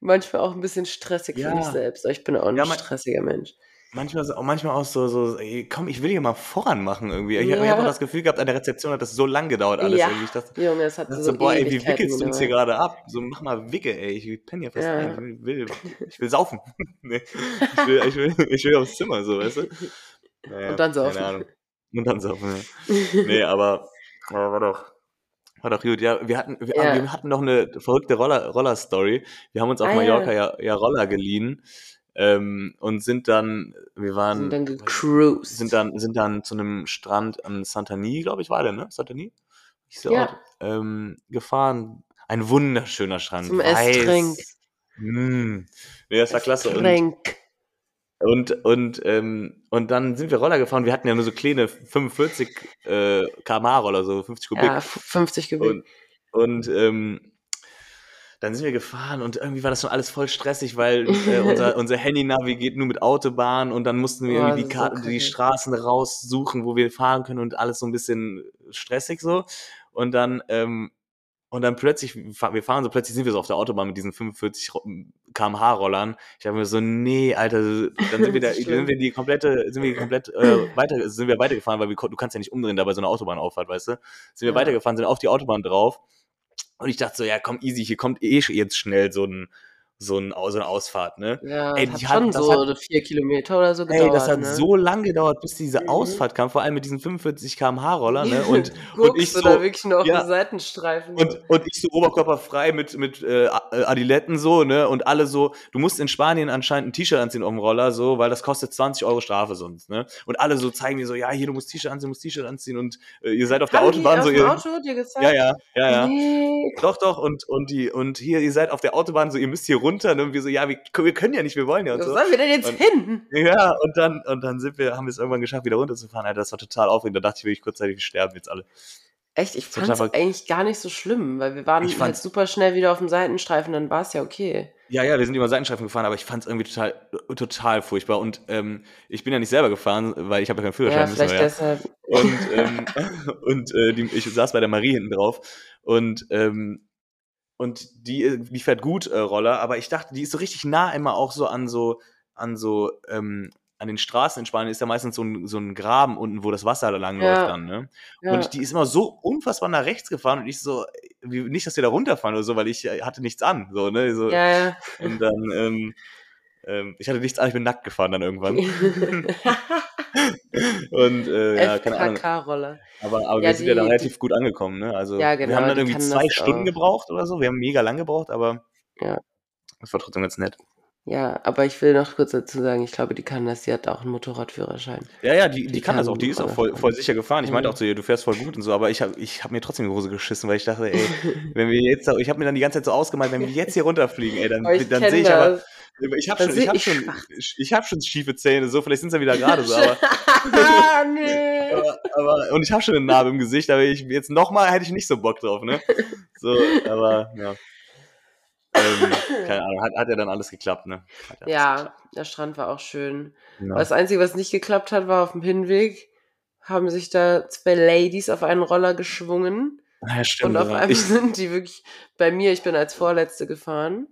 manchmal auch ein bisschen stressig für Ja. mich selbst. Ich bin auch ein Ja, stressiger Mensch. Manchmal, so- manchmal auch so, so, ey, komm, ich will hier mal voran machen irgendwie. Ich, ich Ja. habe auch das Gefühl gehabt, an der Rezeption hat das so lang gedauert alles Ja. irgendwie. Ich dachte, Junge, es hat so so, boah, ey, wie wickelst du uns hier gerade ab? So, mach mal Wicke, ey, ich penne hier fast Ja. ein. Ich will, ich will saufen. nee, ich, will, ich, will, ich will aufs Zimmer, so, weißt du? Naja, Und dann saufen. Keine Ahnung. Und dann saufen, ja. Nee, aber, aber war doch, war doch gut. Ja, wir hatten, wir, Ja. wir hatten noch eine verrückte Roller, Roller-Story. Wir haben uns auf Ah, Mallorca ja. ja, ja Roller geliehen ähm, und sind dann, wir waren, sind dann gecruised. sind dann, sind dann zu einem Strand an Santani, glaube ich, war der, ne? Santani? Hieß der Ja. Ort? Ähm, gefahren. Ein wunderschöner Strand. Zum weiß. Estränk. Mm. Nee, das war klasse. Und, Tränk. und, und, ähm, und dann sind wir Roller gefahren. Wir hatten ja nur so kleine 45 äh, km/h Roller, so 50 Kubik. Ja, f- 50 Kubik. Und, und ähm, dann sind wir gefahren und irgendwie war das schon alles voll stressig, weil äh, unser, unser Handy-Navi geht nur mit Autobahn und dann mussten wir irgendwie die, so die. Straßen raussuchen, wo wir fahren können und alles so ein bisschen stressig so. Und dann, ähm, und dann plötzlich, wir fahren so, plötzlich sind wir so auf der Autobahn mit diesen 45 km/h Rollern. Ich habe mir so, nee, Alter, dann sind wir da, sind wir die komplette, sind wir komplett äh, weiter, sind wir weitergefahren, weil wir, du kannst ja nicht umdrehen da bei so einer Autobahnauffahrt, weißt du? Sind wir Ja. weitergefahren, sind auf die Autobahn drauf. Und ich dachte so, ja, komm, easy, hier kommt eh jetzt schnell so ein, so ein, so eine Ausfahrt, ne? Ja, Ey, die hat hat- schon das so hat- vier Kilometer oder so gedauert. Ey, das hat ne? so lang gedauert, bis diese Mhm. Ausfahrt kam, vor allem mit diesen 45 km/h Roller, ne? Und, und ich so, da wirklich noch auf ja. den Seitenstreifen. und, und ich so oberkörperfrei mit, mit äh, äh, Adiletten so, ne? Und alle so, du musst in Spanien anscheinend ein T-Shirt anziehen auf dem Roller, so, weil das kostet 20 Euro Strafe sonst, ne? Und alle so zeigen mir so, ja, hier, du musst T-Shirt anziehen, du musst T-Shirt anziehen und äh, ihr seid auf der Haben die Autobahn aus so, ihr. Auto dir gezeigt? Ja, ja, ja, ja. Nee. Doch, doch, und, und die, und hier, ihr seid auf der Autobahn, so, ihr müsst hier runter? Und wir so, ja, wir, wir können ja nicht, wir wollen ja und Wo so. sollen wir denn jetzt Und- hin? Ja, und dann, und dann sind wir, haben wir es irgendwann geschafft, wieder runterzufahren. Alter, das war total aufregend. Da dachte ich wirklich kurzzeitig, wir sterben jetzt alle. Echt, ich fand es eigentlich gar nicht so schlimm, weil wir waren halt super schnell wieder auf dem Seitenstreifen, dann war es ja okay. Ja, ja, wir sind über Seitenstreifen gefahren, aber ich fand es irgendwie total, total furchtbar. Und ähm, ich bin ja nicht selber gefahren, weil ich habe ja keinen Führerschein. Ja, wissen wir vielleicht deshalb. Und, ähm, und äh, die, ich saß bei der Marie hinten drauf und, ähm, und die, äh, die fährt gut äh, Roller, aber ich dachte, die ist so richtig nah immer auch so an so, an so, ähm, an den Straßen in Spanien ist ja meistens so ein, so ein Graben unten, wo das Wasser lang läuft Ja. dann, ne? Ja. Und die ist immer so unfassbar nach rechts gefahren und ich so, wie, nicht, dass wir da runterfahren oder so, weil ich äh, hatte nichts an, so, ne? So, ja, ja. Und dann, ähm, ähm, ich hatte nichts an, ich bin nackt gefahren dann irgendwann. und äh, ja, keine Ahnung. FKK-Roller. Aber, aber Ja, wir sind ja die- dann relativ gut angekommen, ne? Also Ja, wir genau, haben dann die irgendwie zwei das Stunden auch. gebraucht oder so. Wir haben mega lang gebraucht, aber Ja. das war trotzdem ganz nett. Ja, aber ich will noch kurz dazu sagen, ich glaube, die kann das, die hat auch einen Motorradführerschein. Ja, ja, die, die, Die kann das kann auch, die ist auch voll, voll sicher gefahren. Ich meinte Mhm. auch zu ihr, du fährst voll gut und so, aber ich habe ich hab mir trotzdem die Hose geschissen, weil ich dachte, ey, wenn wir jetzt, ich habe mir dann die ganze Zeit so ausgemalt, wenn wir jetzt hier runterfliegen, ey, dann, dann sehe ich aber, das. Ich habe schon, ich ich schon, ich habe schon schiefe Zähne, so, vielleicht sind sie wieder gerade so, aber, ah, nee. aber, aber und ich habe schon eine Narbe im Gesicht, aber ich jetzt nochmal hätte ich nicht so Bock drauf, ne? So, aber ja. Ähm, keine Ahnung, hat, hat ja dann alles geklappt, ne? Alles Ja, geklappt. der Strand war auch schön. Genau. Das Einzige, was nicht geklappt hat, war auf dem Hinweg, haben sich da zwei Ladies auf einen Roller geschwungen. Ah, ja, stimmt. Und auf ja. einmal ich, sind die wirklich bei mir, ich bin als Vorletzte gefahren.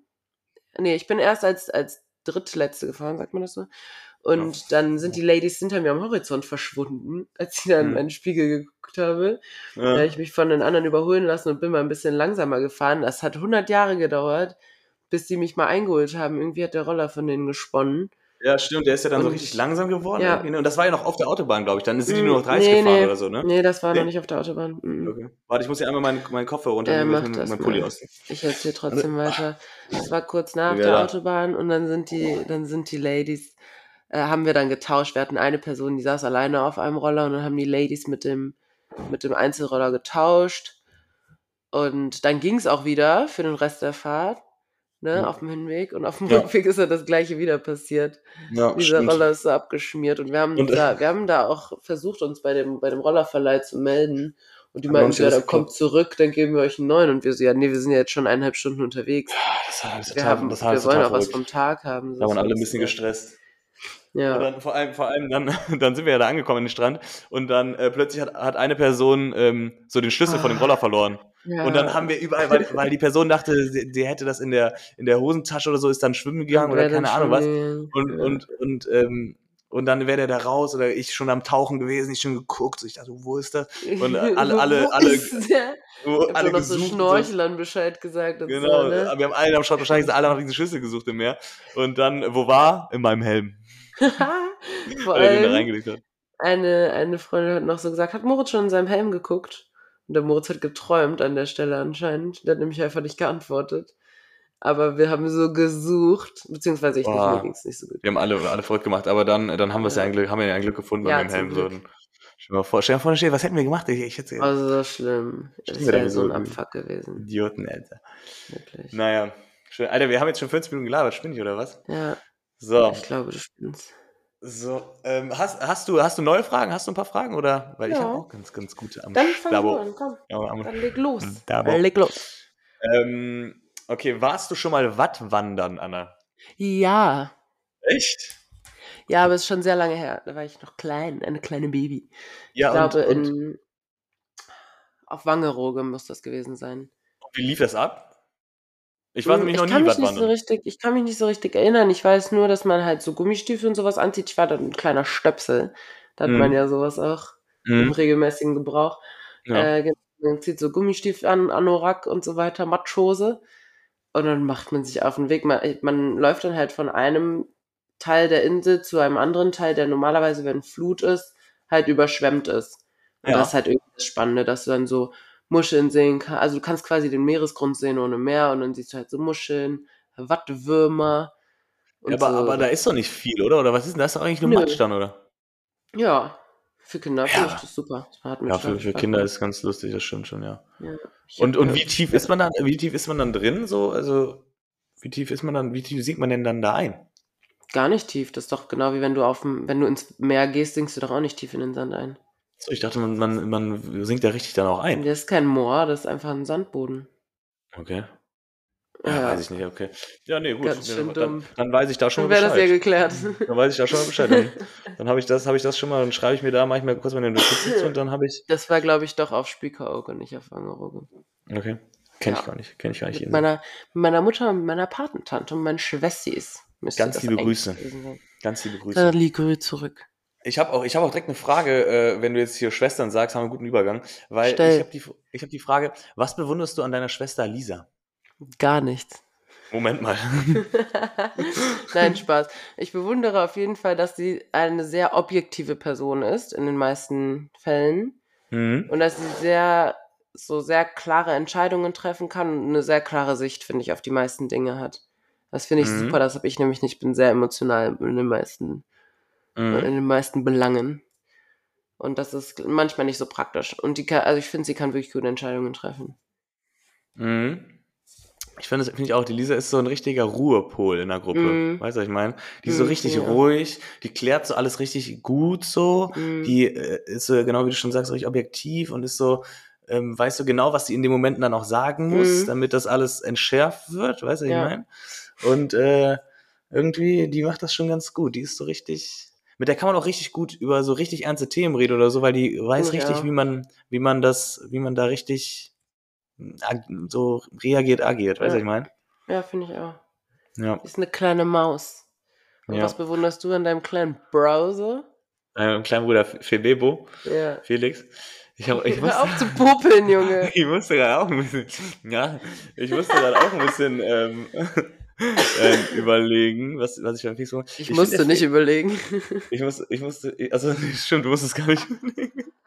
Nee, ich bin erst als, als Drittletzte gefahren, sagt man das so. Und dann sind die Ladies hinter mir am Horizont verschwunden, als ich dann in Hm. meinen Spiegel geguckt habe. Da habe ja. ich mich von den anderen überholen lassen und bin mal ein bisschen langsamer gefahren. Das hat 100 Jahre gedauert, bis die mich mal eingeholt haben. Irgendwie hat der Roller von denen gesponnen. Ja, stimmt, der ist ja dann so Und- richtig langsam geworden. Ja. Und das war ja noch auf der Autobahn, glaube ich. Dann sind die nur noch 30 nee, gefahren nee. oder so, ne? Nee, das war Nee? noch nicht auf der Autobahn. Mhm. Okay. Warte, ich muss ja einmal meinen, meinen Koffer runternehmen, Ja, mein, mein Pulli aus. Ich erzähle trotzdem weiter. Es war kurz nach Ja. der Autobahn und dann sind die, dann sind die Ladies, äh, haben wir dann getauscht. Wir hatten eine Person, die saß alleine auf einem Roller und dann haben die Ladies mit dem, mit dem Einzelroller getauscht. Und dann ging es auch wieder für den Rest der Fahrt, ne, Ja. auf dem Hinweg. Und auf dem Ja. Rückweg ist ja das gleiche wieder passiert. Ja, Dieser stimmt. Roller ist so abgeschmiert und wir haben, Und, äh, da, wir haben da auch versucht, uns bei dem, bei dem Rollerverleih zu melden. Und die meinten, ja, dann kommt zurück, dann geben wir euch einen neuen. Und wir so, ja, nee, wir sind ja jetzt schon eineinhalb Stunden unterwegs. Das war, das Wir, total, haben, das war wir wollen auch was vom Tag haben. Da waren alle ein bisschen gestresst. Ja. Und dann vor allem, vor allem dann, dann sind wir ja da angekommen an den Strand und dann äh, plötzlich hat, hat eine Person ähm, so den Schlüssel von dem Roller verloren. ja. Und dann haben wir überall, weil, weil die Person dachte, sie, die hätte das in der, in der Hosentasche oder so, ist dann schwimmen gegangen oder keine Ahnung was. Und, ja. und, und, ähm, und dann wäre der da raus oder ich schon am Tauchen gewesen, ich schon geguckt, so ich dachte, wo ist das? Und alle, alle, Wo alle, der? wo, Ich alle noch so gesucht. so. Schnorchelern Bescheid gesagt. Und Genau, so, ne? wir haben alle am Strand wahrscheinlich alle nach diese Schüssel gesucht im Meer. Und dann, wo war? In meinem Helm, Vor allem, reingelegt hat. eine, eine Freundin hat noch so gesagt, hat Moritz schon in seinem Helm geguckt? Und der Moritz hat geträumt an der Stelle anscheinend. Der hat nämlich einfach nicht geantwortet. Aber wir haben so gesucht, beziehungsweise ich Boah. nicht, mir ging es nicht so gut. Wir haben alle, alle verrückt gemacht, aber dann, dann haben wir es ja. Ja. ein Glück, haben wir ja ein Glück gefunden Ja, bei meinem zum Helm. So. Stell dir mal vor, stell dir mal vor, dir, was hätten wir gemacht? Ich, ich hätte Also so schlimm. Das wäre so ein Abfuck gewesen. Idioten, Alter. Wirklich. Naja, schön. Alter, wir haben jetzt schon 50 Minuten gelabert, spinne ich oder was? Ja, So, ich glaube, du spinnst. so. Ähm, hast, hast, du, hast du neue Fragen? Hast du ein paar Fragen? Oder? Weil ich Ja. habe auch ganz, ganz gute am Dann fang an, komm. Ja, am, Dann leg los. Dabo. Leg los. ähm, okay, warst du schon mal Wattwandern, Anna? Ja. Echt? Ja, aber es ist schon sehr lange her. Da war ich noch klein, eine kleine Baby. Ja, ich glaube, und, und, in auf Wangerooge muss das gewesen sein. wie lief das ab? Ich war Hm, nämlich noch kann nie mich nicht so richtig, Ich kann mich nicht so richtig erinnern. Ich weiß nur, dass man halt so Gummistiefel und sowas anzieht. Ich war dann ein kleiner Stöpsel. Da hat Mhm. man ja sowas auch im Hm, regelmäßigen Gebrauch. ja. Äh, man zieht so Gummistiefel an, Anorak und so weiter, Matschhose. Und dann macht man sich auf den Weg. Man, man läuft dann halt von einem Teil der Insel zu einem anderen Teil, der normalerweise, wenn Flut ist, halt überschwemmt ist. Und Ja. das ist halt irgendwie das Spannende, dass du dann so Muscheln sehen kannst. Also du kannst quasi den Meeresgrund sehen ohne Meer und dann siehst du halt so Muscheln, Wattwürmer. Ja, aber, so. aber da ist doch nicht viel, oder? Oder was ist denn das? Ist doch eigentlich nur Nö. Matsch dann, oder? Ja, für Kinder Ja. ich das super. Das Ja, für, für Kinder ist ganz lustig, das stimmt schon, ja. Ja. Und, und wie tief ist man dann, wie tief ist man dann drin? So, also, wie tief ist man dann, wie tief sinkt man denn dann da ein? Gar nicht tief. Das ist doch genau wie wenn du auf dem, wenn du ins Meer gehst, sinkst du doch auch nicht tief in den Sand ein. Ich dachte, man, man, man sinkt ja richtig dann auch ein. Das ist kein Moor, das ist einfach ein Sandboden. Okay. Ja, Ja. weiß ich nicht, okay. Ja, nee, gut. Dann, dumm. dann weiß ich da schon Schon mal wäre das ja Bescheid. geklärt. Dann weiß ich da schon mal Bescheid. Dann, dann habe ich das, habe ich das schon mal, dann schreibe ich mir da manchmal kurz meine Notizen und dann habe ich. Das war, glaube ich, doch auf Spiekeroog und nicht auf Wangerooge. Okay. Kenn ich Ja. gar nicht. Kenn ich gar nicht. Mit meiner, mit meiner Mutter und meiner Patentante und meinen Schwessis. Ganz liebe Grüße. Ganz liebe Grüße. Dann liege Grüße zurück. Ich habe auch, ich hab auch direkt eine Frage, äh, wenn du jetzt hier Schwestern sagst, haben wir einen guten Übergang. Weil Stell. ich habe die, ich hab die Frage, was bewunderst du an deiner Schwester Lisa? Gar nichts. Moment mal. Nein, Spaß. Ich bewundere auf jeden Fall, dass sie eine sehr objektive Person ist, in den meisten Fällen. Mhm. Und dass sie sehr, so sehr klare Entscheidungen treffen kann und eine sehr klare Sicht, finde ich, auf die meisten Dinge hat. Das finde ich Mhm. super, das habe ich nämlich nicht. Ich bin sehr emotional in den meisten, Mhm. in den meisten Belangen. Und das ist manchmal nicht so praktisch. Und die kann, also ich finde, sie kann wirklich gute Entscheidungen treffen. Mhm. Ich finde, das finde ich auch, die Lisa ist so ein richtiger Ruhepol in der Gruppe. Mhm. Weißt du, was ich meine? Die ist so Mhm, richtig ja. ruhig, die klärt so alles richtig gut so. Mhm. Die äh, ist so, genau wie du schon sagst, richtig objektiv und ist so, ähm, weißt du genau, was sie in den Momenten dann auch sagen muss, Mhm. damit das alles entschärft wird, weißt du, was Ja. ich meine? Und äh, irgendwie, die macht das schon ganz gut. Die ist so richtig. Mit der kann man auch richtig gut über so richtig ernste Themen reden oder so, weil die weiß Ja. richtig, wie man, wie man das, wie man da richtig ag- so reagiert, agiert, weißt du, was Ja. ich meine? Ja, finde ich auch. Ja. Ist eine kleine Maus. Und ja. was bewunderst du an deinem kleinen Browser? Mein kleiner Bruder Felebo, Ja. Felix. Ich, hab, ich, Hör musste, auf zu popeln, Junge. ich musste gerade auch ein bisschen, ja, ich musste gerade auch ein bisschen ähm, ähm, überlegen, was, was ich beim Felix mache. Ich, find, musste der nicht überlegen. Ich musste, ich musste, also stimmt, du musstest gar nicht überlegen.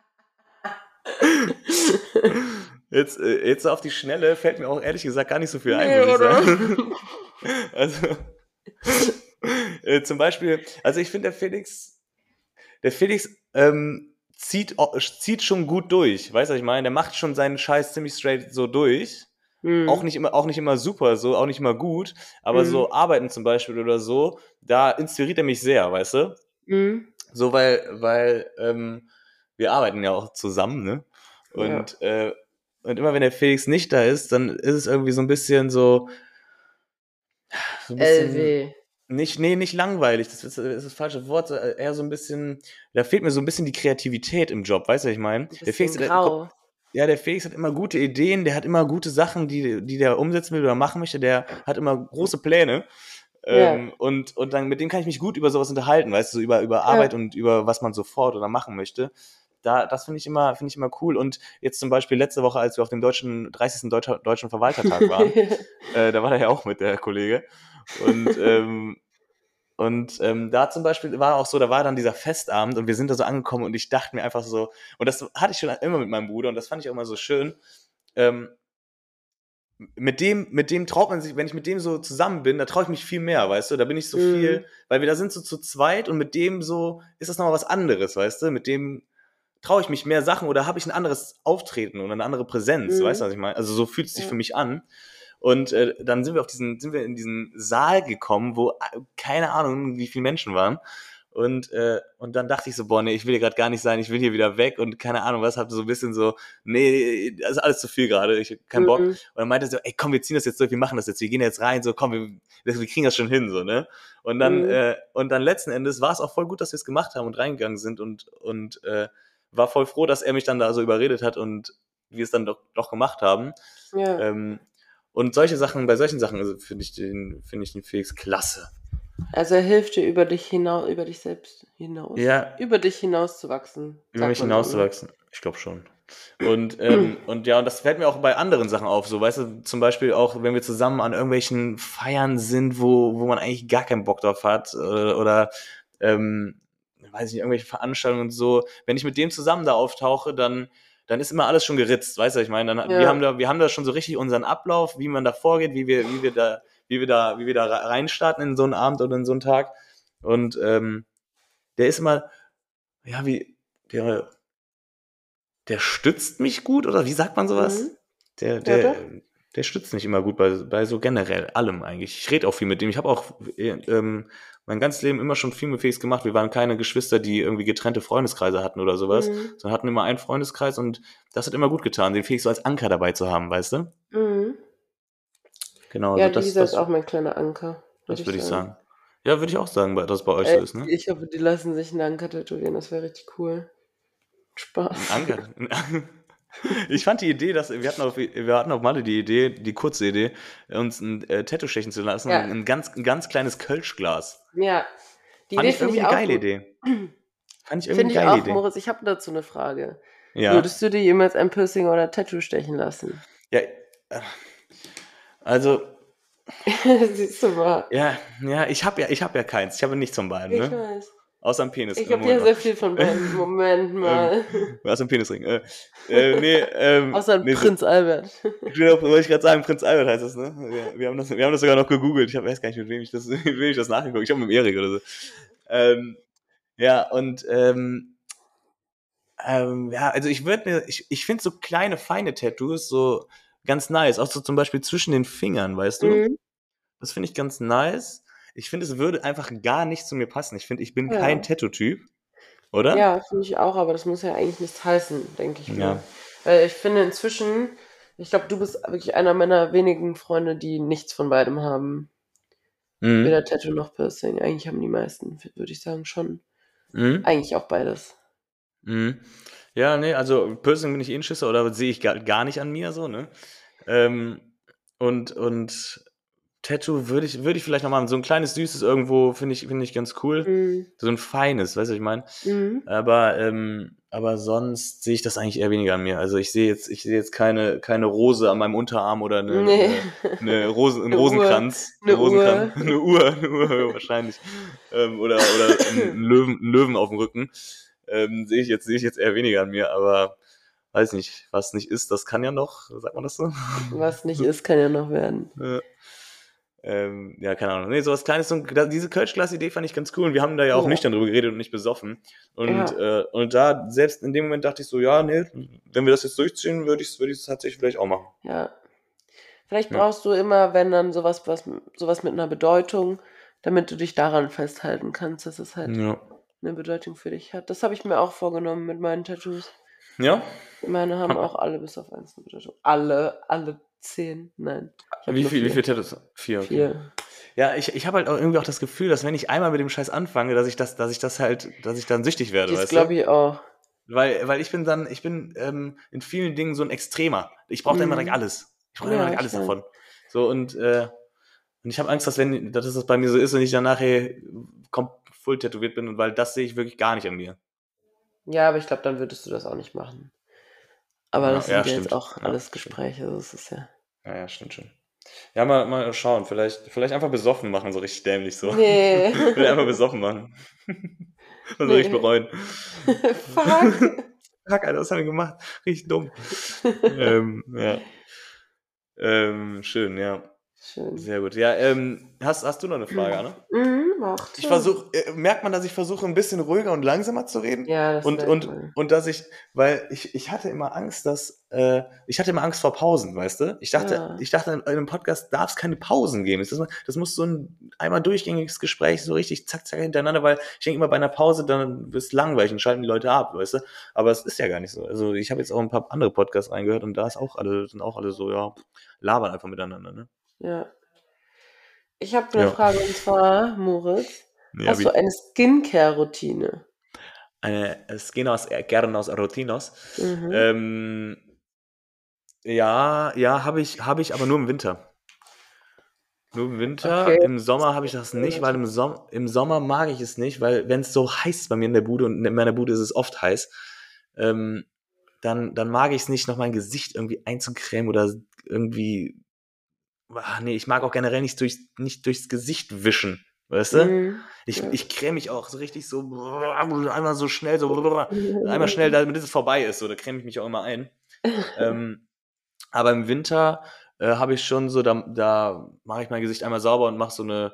Jetzt, äh, jetzt so auf die Schnelle fällt mir auch ehrlich gesagt gar nicht so viel ein, Nee, muss ich sagen. Also, äh, zum Beispiel, also ich finde, der Felix, der Felix ähm, zieht, zieht schon gut durch, weißt du, was ich meine? Der macht schon seinen Scheiß ziemlich straight so durch. Hm. Auch nicht immer, auch nicht immer super, so, auch nicht immer gut, aber Mhm. so Arbeiten zum Beispiel oder so, da inspiriert er mich sehr, weißt du? Hm. So, weil, weil ähm, wir arbeiten ja auch zusammen, ne? Und, äh, und immer wenn der Felix nicht da ist, dann ist es irgendwie so ein bisschen so. so ein bisschen, LW. Nicht, nee, nicht langweilig, das ist, das ist das falsche Wort, äh, eher so ein bisschen, da fehlt mir so ein bisschen die Kreativität im Job, weißt du, was ich meine? Ein Der Felix, der, grau. Ja, der Felix hat immer gute Ideen, der hat immer gute Sachen, die, die der umsetzen will oder machen möchte, der hat immer große Pläne. Ähm, und, und dann mit dem kann ich mich gut über sowas unterhalten, weißt du, so über, über Arbeit und über was man sofort oder machen möchte. Da, das finde ich immer, finde ich immer cool. Und jetzt zum Beispiel letzte Woche, als wir auf dem deutschen, 30. Deutscher, deutschen Verwaltertag waren, äh, da war er ja auch mit, der Kollege. Und, ähm, und ähm, da zum Beispiel war auch so, da war dann dieser Festabend und wir sind da so angekommen und ich dachte mir einfach so, und das hatte ich schon immer mit meinem Bruder und das fand ich auch immer so schön. Ähm, mit dem, mit dem traut man sich, wenn ich mit dem so zusammen bin, da traue ich mich viel mehr, weißt du? Da bin ich so Mhm. viel, weil wir da sind so zu zweit und mit dem so ist das nochmal was anderes, weißt du? Mit dem traue ich mich mehr Sachen oder habe ich ein anderes Auftreten oder eine andere Präsenz, Mhm. weißt du, was ich meine? Also so fühlt es sich Ja. für mich an. Und äh, dann sind wir auf diesen, sind wir in diesen Saal gekommen, wo äh, keine Ahnung, wie viele Menschen waren. Und, äh, und dann dachte ich so, boah, nee, ich will hier gerade gar nicht sein, ich will hier wieder weg und keine Ahnung was, hab so ein bisschen so, nee, das ist alles zu viel gerade, ich hab keinen Bock. Mhm. Und dann meinte er so, ey, komm, wir ziehen das jetzt durch, wir machen das jetzt, wir gehen jetzt rein, so, komm, wir, wir kriegen das schon hin, so, ne? Und dann, Mhm. äh, und dann letzten Endes war es auch voll gut, dass wir es gemacht haben und reingegangen sind und, und äh, war voll froh, dass er mich dann da so überredet hat und wir es dann doch, doch gemacht haben. Ja. Ähm, und solche Sachen, bei solchen Sachen also finde ich den, finde ich den Felix klasse. Also er hilft dir über dich hinaus, über dich selbst hinaus. Ja, Über dich hinaus zu wachsen. über mich man so, ne? hinauszuwachsen. Ich glaube schon. Und, ähm, und ja, und das fällt mir auch bei anderen Sachen auf. So, weißt du, zum Beispiel auch, wenn wir zusammen an irgendwelchen Feiern sind, wo, wo man eigentlich gar keinen Bock drauf hat, oder, oder ähm, weiß nicht, irgendwelche Veranstaltungen und so. Wenn ich mit dem zusammen da auftauche, dann, dann ist immer alles schon geritzt, weißt du, ich meine? Dann, wir, Ja. haben da, wir haben da schon so richtig unseren Ablauf, wie man da vorgeht, wie wir, wie wir da, wie wir da, wie wir da reinstarten in so einen Abend oder in so einen Tag. Und ähm, der ist immer, ja, wie, der, der stützt mich gut, oder wie sagt man sowas? Mhm. Der, der, doch. der stützt mich immer gut bei, bei so generell allem eigentlich. Ich rede auch viel mit dem. Ich habe auch äh, ähm, mein ganzes Leben immer schon viel mit Felix gemacht. Wir waren keine Geschwister, die irgendwie getrennte Freundeskreise hatten oder sowas, Mhm. sondern hatten immer einen Freundeskreis und das hat immer gut getan, den Felix so als Anker dabei zu haben, weißt du? Mhm. Genau, Ja, also das, Lisa das, ist auch mein kleiner Anker. das würde ich sagen. Ja, würde ich auch sagen, dass bei euch Ey, so ist, ne? Ich hoffe, die lassen sich einen Anker tätowieren. Das wäre richtig cool. Spaß. Ein Anker. Ich fand die Idee, dass wir hatten auf, wir hatten auf Malle die Idee, die kurze Idee, uns ein äh, Tattoo stechen zu lassen, Ja. ein ganz, ein ganz kleines Kölschglas. Ja. Die Fand Idee ich finde irgendwie ich eine geile gut. Idee. Fand ich irgendwie Finde ich geile auch, Idee. Moritz. Ich habe dazu eine Frage. Ja. Würdest du dir jemals ein Piercing oder Tattoo stechen lassen? ja. Also, Siehst du mal. ja, ja, ich habe ja, ich habe ja keins. Ich habe nichts von beiden, Ich ne? weiß. Außer am Penis. Ich habe ja sehr viel von beiden. Moment mal. Außer am Penisring. Äh, äh, nee, ähm, Außer nee, Prinz Albert. Genau, wollte ich gerade sagen, Prinz Albert heißt das, ne? Wir, wir, haben das, wir haben das sogar noch gegoogelt. Ich hab, weiß gar nicht, mit wem ich das, mit wem ich das nachgeguckt Ich habe mit dem Erik oder so. Ähm, ja, und ähm, ähm, ja, also ich würde mir, ich, ich finde so kleine, feine Tattoos so ganz nice. Auch so zum Beispiel zwischen den Fingern, weißt du? Mhm. Das finde ich ganz nice. Ich finde, es würde einfach gar nicht zu mir passen. Ich finde, ich bin Ja. kein Tattoo-Typ. Oder? Ja, finde ich auch, aber das muss ja eigentlich nichts heißen, denke ich Ja. mir. Weil ich finde inzwischen, ich glaube, du bist wirklich einer meiner wenigen Freunde, die nichts von beidem haben. Mhm. Weder Tattoo noch Piercing. Eigentlich haben die meisten, würde ich sagen, schon. Mhm. Eigentlich auch beides. Mhm. Ja, nee, also Piercing bin ich eh ein Schisser oder sehe ich gar, gar nicht an mir so, ne? Ähm, und, und Tattoo würde ich, würde ich vielleicht noch machen. So ein kleines Süßes irgendwo finde ich, finde ich ganz cool. Mhm. So ein feines, weißt du, was ich meine? Mhm. Aber, ähm, aber sonst sehe ich das eigentlich eher weniger an mir. Also ich sehe jetzt, ich sehe jetzt keine, keine Rose an meinem Unterarm oder eine, Nee. eine, eine Rosen, einen Eine Uhr. Rosenkranz. Eine Rosenkranz. Uhr. Eine Uhr, eine Uhr wahrscheinlich. Ähm, oder oder einen Löwen, einen Löwen auf dem Rücken. Ähm, sehe ich jetzt, sehe ich jetzt eher weniger an mir, aber weiß nicht, was nicht ist, das kann ja noch, sagt man das so? Was nicht ist, kann ja noch werden. Ja. Ähm, ja, keine Ahnung. Nee, sowas Kleines. Ein- diese Kölsch-Glas-Idee fand ich ganz cool. Und wir haben da ja auch Ja. nüchtern drüber geredet und nicht besoffen. Und, Ja. äh, und da, selbst in dem Moment dachte ich so, ja, nee, wenn wir das jetzt durchziehen, würde ich es ich's tatsächlich vielleicht auch machen. Ja. Vielleicht brauchst du immer, wenn dann sowas, was, sowas mit einer Bedeutung, damit du dich daran festhalten kannst, dass es halt Ja. eine Bedeutung für dich hat. Das habe ich mir auch vorgenommen mit meinen Tattoos. Ja? Meine haben auch alle bis auf eins eine Tattoo. Alle, alle zehn, nein. Wie viel, wie vier. viel Tattoos? Vier, okay. Vier. Ja, ich, ich habe halt auch irgendwie auch das Gefühl, dass wenn ich einmal mit dem Scheiß anfange, dass ich das, dass ich das halt, dass ich dann süchtig werde, Das weißt glaube du? ich auch. Weil, weil ich bin dann, ich bin ähm, in vielen Dingen so ein Extremer. Ich brauche da immer Mhm. direkt alles. Ich brauche Ja, immer direkt alles davon. So und, äh, und ich habe Angst, dass wenn, dass das bei mir so ist und ich dann nachher full tätowiert bin, weil das sehe ich wirklich gar nicht an mir. Ja, aber ich glaube, dann würdest du das auch nicht machen. Aber Ja, das ja, sind ja stimmt. jetzt auch Ja, alles. Gespräche. Also das ist ja. Ja, ja, stimmt schon. Ja, mal, mal schauen. Vielleicht, vielleicht einfach besoffen machen, so richtig dämlich so. Nee. Will einfach besoffen machen. Und so Nee. richtig bereuen. Fuck. Fuck, Alter, was haben wir gemacht? Richtig dumm. ähm, ja. Ähm, schön, ja. Schön. Sehr gut. Ja, ähm, hast, hast du noch eine Frage, Anne? Mhm, warte. Ich versuche, äh, merkt man, dass ich versuche, ein bisschen ruhiger und langsamer zu reden? Ja, das und, und, man. und dass ich, weil ich, ich hatte immer Angst, dass, äh, ich hatte immer Angst vor Pausen, weißt du? Ich dachte, Ja. ich dachte, in einem Podcast darf es keine Pausen geben. Das, das muss so ein einmal durchgängiges Gespräch, so richtig zack, zack hintereinander, weil ich denke immer bei einer Pause, dann wird es langweilig und schalten die Leute ab, weißt du? Aber es ist ja gar nicht so. Also ich habe jetzt auch ein paar andere Podcasts reingehört und da ist auch alle, sind auch alle so, ja, labern einfach miteinander, ne? Ja. Ich habe eine Ja. Frage und zwar, Moritz, Ja, hast du eine Skincare-Routine? eine Skinos, äh. Mhm. Ähm, ja, ja, habe ich, habe ich, aber nur im Winter. Nur im Winter. Okay. Im Sommer habe ich das nicht, weil im, Som im Sommer mag ich es nicht, weil wenn es so heiß ist bei mir in der Bude und in meiner Bude ist es oft heiß, ähm, dann, dann mag ich es nicht, noch mein Gesicht irgendwie einzucremen oder irgendwie. Ach, nee, ich mag auch generell nicht, durch, nicht durchs Gesicht wischen. Weißt du? Mhm. Ich, Ja. ich creme mich auch so richtig so einmal so schnell, so einmal schnell, damit es vorbei ist. So, da creme ich mich auch immer ein. ähm, aber im Winter äh, habe ich schon so, da, da mache ich mein Gesicht einmal sauber und mache so eine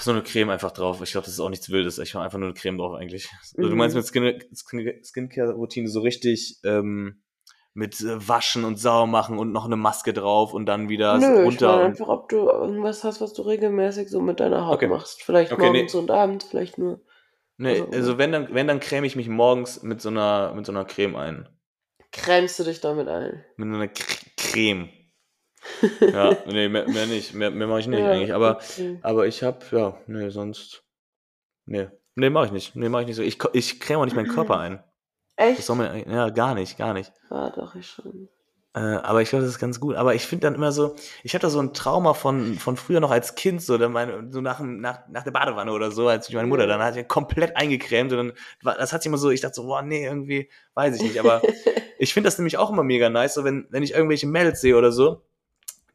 so eine Creme einfach drauf. Ich glaube, das ist auch nichts Wildes. Ich mache einfach nur eine Creme drauf eigentlich. Also, du Mhm. meinst mit Skin, Skin, Skincare-Routine so richtig ähm, mit äh, Waschen und sauber machen und noch eine Maske drauf und dann wieder Nö, ich runter. meine und, einfach, ob du irgendwas hast, was du regelmäßig so mit deiner Haut Okay. machst. Vielleicht Okay, nee. morgens und abends, vielleicht nur. nee, also- also wenn dann, wenn dann creme ich mich morgens mit so einer, mit so einer Creme ein. Cremst du dich damit ein? Mit einer Creme. ja, nee, mehr, mehr nicht. Mehr, mehr mache ich nicht Ja, eigentlich. Aber, okay. aber ich habe, ja, nee, sonst. Nee. Nee, mache ich nicht. Nee, mache ich nicht so. Ich, ich creme auch nicht meinen Körper ein. Das Echt? soll man, ja, gar nicht, gar nicht. War doch ich schon. Äh, aber ich glaube, das ist ganz gut. Aber ich finde dann immer so, ich hatte da so ein Trauma von, von früher noch als Kind, so, dann meine, so nach, nach, nach der Badewanne oder so, als ich meine Mutter, dann hat sie komplett eingecremt und dann, war, das hat sich immer so, ich dachte so, boah, nee, irgendwie, weiß ich nicht. Aber ich finde das nämlich auch immer mega nice, so wenn, wenn ich irgendwelche Mädels sehe oder so,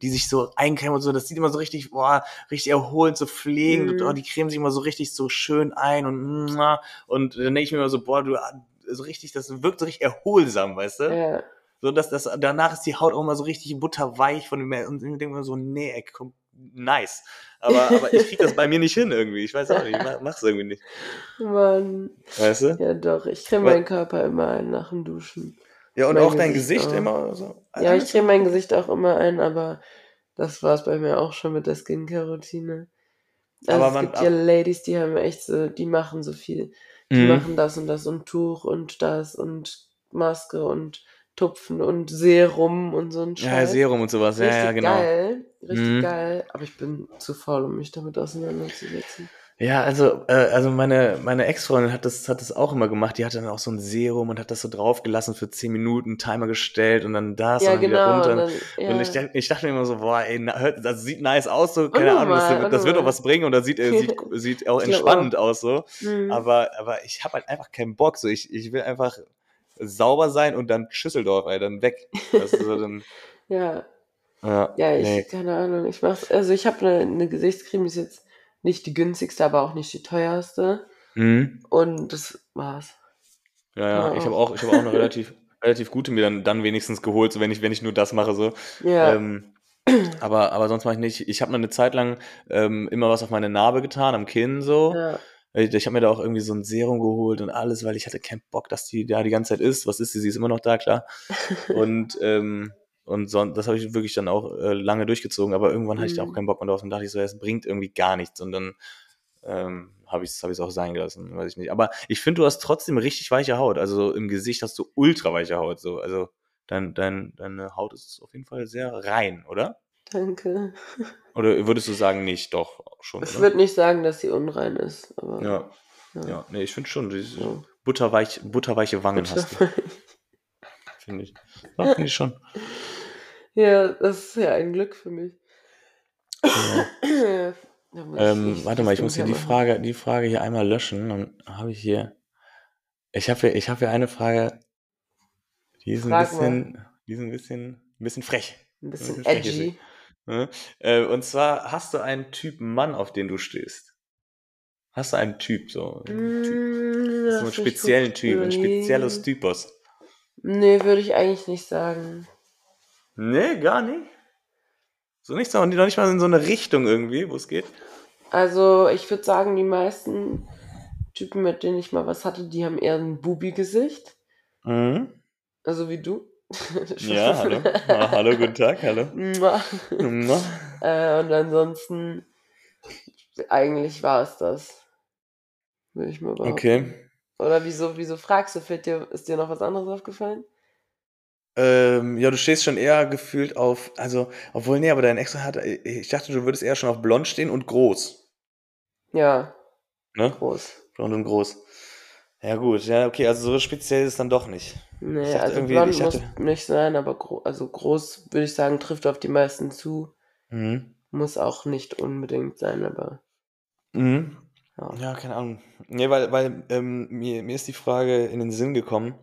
die sich so eincremen und so, das sieht immer so richtig, boah, richtig erholend, so pflegend und Mhm. oh, die cremen sich immer so richtig so schön ein und mua. und dann denke ich mir immer so, boah, du, so richtig, das wirkt so richtig erholsam, weißt du? Ja. So, dass das, danach ist die Haut auch immer so richtig butterweich von dem und ich denke mir so, nee, ey, komm, nice. Aber, aber ich krieg das bei mir nicht hin irgendwie. Ich weiß auch nicht, ich mach- mach's irgendwie nicht. Mann. Weißt du? Ja, doch. Ich creme meinen Körper immer ein nach dem Duschen. Ja, und Mein auch dein Gesicht Gesicht auch. immer so. Ja, ich creme mein Gesicht auch immer ein, aber das war es bei mir auch schon mit der Skincare-Routine. Also Aber es man- gibt ja Ladies, die haben echt so, die machen so viel. Die Mhm. machen das und das und Tuch und das und Maske und Tupfen und Serum und so ein Ja, Scheiß. Serum und sowas. Ja, Richtig ja, genau. geil, richtig Mhm. geil, aber ich bin zu faul, um mich damit auseinanderzusetzen. Ja, also, äh, also meine, meine Ex-Freundin hat das, hat das auch immer gemacht. Die hatte dann auch so ein Serum und hat das so draufgelassen für 10 Minuten, Timer gestellt und dann das ja, und dann wieder genau. runter. Und dann, ja. Und ich, dacht- ich dachte mir immer so, boah, ey, das sieht nice aus, so, keine Ahnung, das, Unnormal, das wird auch unnormal. was bringen und das sieht, äh, sieht, sieht auch entspannend aus, so. Mhm. Aber, aber ich habe halt einfach keinen Bock, so, ich, ich will einfach sauber sein und dann Schüsseldorf, ey, dann weg. Weißt du, so, dann, ja, ja, ja, ich, nee. keine Ahnung, ich mach's, also ich habe eine, eine Gesichtscreme, die ist jetzt nicht die günstigste, aber auch nicht die teuerste. Mhm. Und das war's. Ja, ja, Ja, ich habe auch. ich habe auch eine relativ, relativ gute mir dann, dann wenigstens geholt, so wenn ich, wenn ich nur das mache, so. Ja. Ähm, aber, aber sonst mache ich nicht. Ich habe mal eine Zeit lang ähm, immer was auf meine Narbe getan, am Kinn so. ja. Ich, ich habe mir da auch irgendwie so ein Serum geholt und alles, weil ich hatte keinen Bock, dass die da die ganze Zeit ist. Was ist sie? Sie ist immer noch da, klar. Und, ähm, und so, das habe ich wirklich dann auch äh, lange durchgezogen, aber irgendwann hatte ich da auch Mhm. keinen Bock mehr drauf und dachte ich so, es bringt irgendwie gar nichts. Und dann ähm, habe ich es hab ich's auch sein gelassen, weiß ich nicht. Aber ich finde, du hast trotzdem richtig weiche Haut. Also im Gesicht hast du ultra weiche Haut. So. Also dein, dein, deine Haut ist auf jeden Fall sehr rein, oder? Danke. Oder würdest du sagen, nicht? Doch, schon. Ich würde nicht sagen, dass sie unrein ist, aber Ja, ja. ja. Nee, ich finde schon. Diese Ja. butterweich, butterweiche Wangen hast du, finde ich. Ja, finde ich schon. ja, das ist ja ein Glück für mich. Ja. Da muss Ähm, ich- warte mal, ich muss hier die. Frage, die Frage hier einmal löschen. Dann habe ich hier. Ich habe hier, ich habe hier eine Frage, die ist ein bisschen, die ist ein bisschen, ein bisschen frech. Ein bisschen bisschen frech ist edgy. Ne? Äh, Und zwar hast du einen Typ Mann, auf den du stehst. Hast du einen Typ so? Einen typ, Mm, so einen speziellen Typ, ein spezielles. Typus. Nee, würde ich eigentlich nicht sagen. Nee, gar nicht. So nicht, so, noch nicht mal in so eine Richtung irgendwie, wo es geht. Also, ich würde sagen, die meisten Typen, mit denen ich mal was hatte, die haben eher ein Bubi-Gesicht. Mhm. Also wie du. Ja, hallo. Ah, hallo, guten Tag, hallo. Äh, und ansonsten, eigentlich war es das. Würde ich mal behaupten. Okay. Oder wieso, wieso fragst du? Fällt dir, ist dir noch was anderes aufgefallen? Ähm, ja, du stehst schon eher gefühlt auf, also, obwohl, nee, aber dein Ex hat, ich dachte, du würdest eher schon auf blond stehen und groß. Ja, Ne? groß. Blond und groß. Ja, gut, ja, okay, also so speziell ist es dann doch nicht. Nee, dachte also irgendwie- blond ich muss nicht sein, aber gro also groß, würde ich sagen, trifft auf die meisten zu. Mhm. Muss auch nicht unbedingt sein, aber Mhm. ja. Ja, keine Ahnung. Nee, weil, weil ähm, mir, mir ist die Frage in den Sinn gekommen,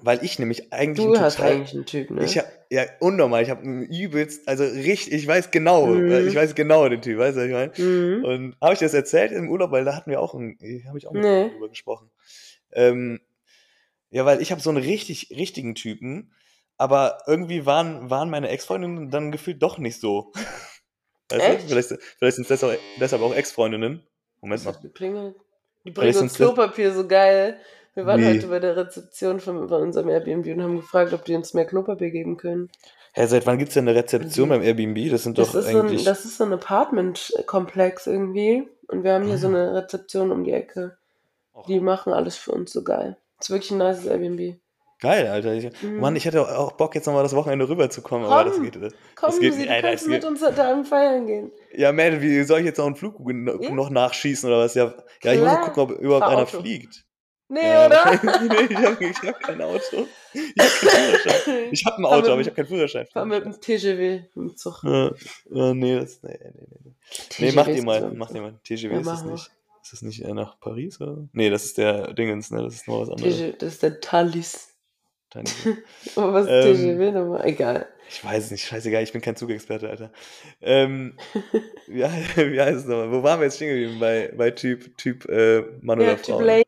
weil ich nämlich eigentlich Du hast total- eigentlich einen Typ, ne? Ich hab, ja, unnormal. Ich habe einen übelst, also richtig, ich weiß genau, Mhm. äh, ich weiß genau den Typ, weißt du, was ich meine? mhm. Und habe ich das erzählt im Urlaub, weil da hatten wir auch, ein- habe ich auch Nee. drüber gesprochen. Ähm, ja, weil ich habe so einen richtig, richtigen Typen, aber irgendwie waren, waren meine Ex-Freundinnen dann gefühlt doch nicht so. Weißt du? Vielleicht, vielleicht sind es deshalb, deshalb auch Ex-Freundinnen. Moment mal. hat geklingelt? Die bringen uns Klopapier so geil. Wir waren Wie? heute bei der Rezeption von, von unserem Airbnb und haben gefragt, ob die uns mehr Klopapier geben können. Hä, seit wann gibt es denn eine Rezeption Mhm. beim Airbnb? Das sind Das doch ist, so ein, eigentlich. das ist so ein Apartment-Komplex irgendwie. Und wir haben hier so Ah. eine Rezeption um die Ecke. Och, Die machen alles für uns so geil. ist wirklich ein nices Airbnb. geil, Alter. Ich, Mhm. Mann, ich hätte auch Bock, jetzt nochmal das Wochenende rüberzukommen, aber das geht. Komm, geht Sie, nicht, du kannst mit geht- uns heute Abend feiern gehen. Ja, man, wie soll ich jetzt noch einen Flug Ja. noch nachschießen oder was? Ja, ja ich muss noch gucken, ob überhaupt Fahr einer Auto. fliegt. Nee, Ja, oder? nee, ich habe hab kein Auto. Ich habe keinen Führerschein. Ich habe ein Auto, aber ich habe keinen Führerschein. Fahr mit dem TGW im Zug. Ja, nee, das, nee, nee, nee. nee. Mach ist die mal, mach die mal. TGW Ja, ist das nicht. Ist das nicht äh, nach Paris oder? Nee, das ist der Dingens, ne? Das ist noch was anderes. TGW, das ist der Thalys. Aber was ist Ähm, TGW nochmal? Egal. Ich weiß es nicht, scheißegal, ich bin kein Zugexperte, Alter. Ähm, wie, wie heißt es nochmal? Wo waren wir jetzt stehen geblieben? Bei, bei Typ, Typ äh, Mann Ja, oder Typ Frau? Lady.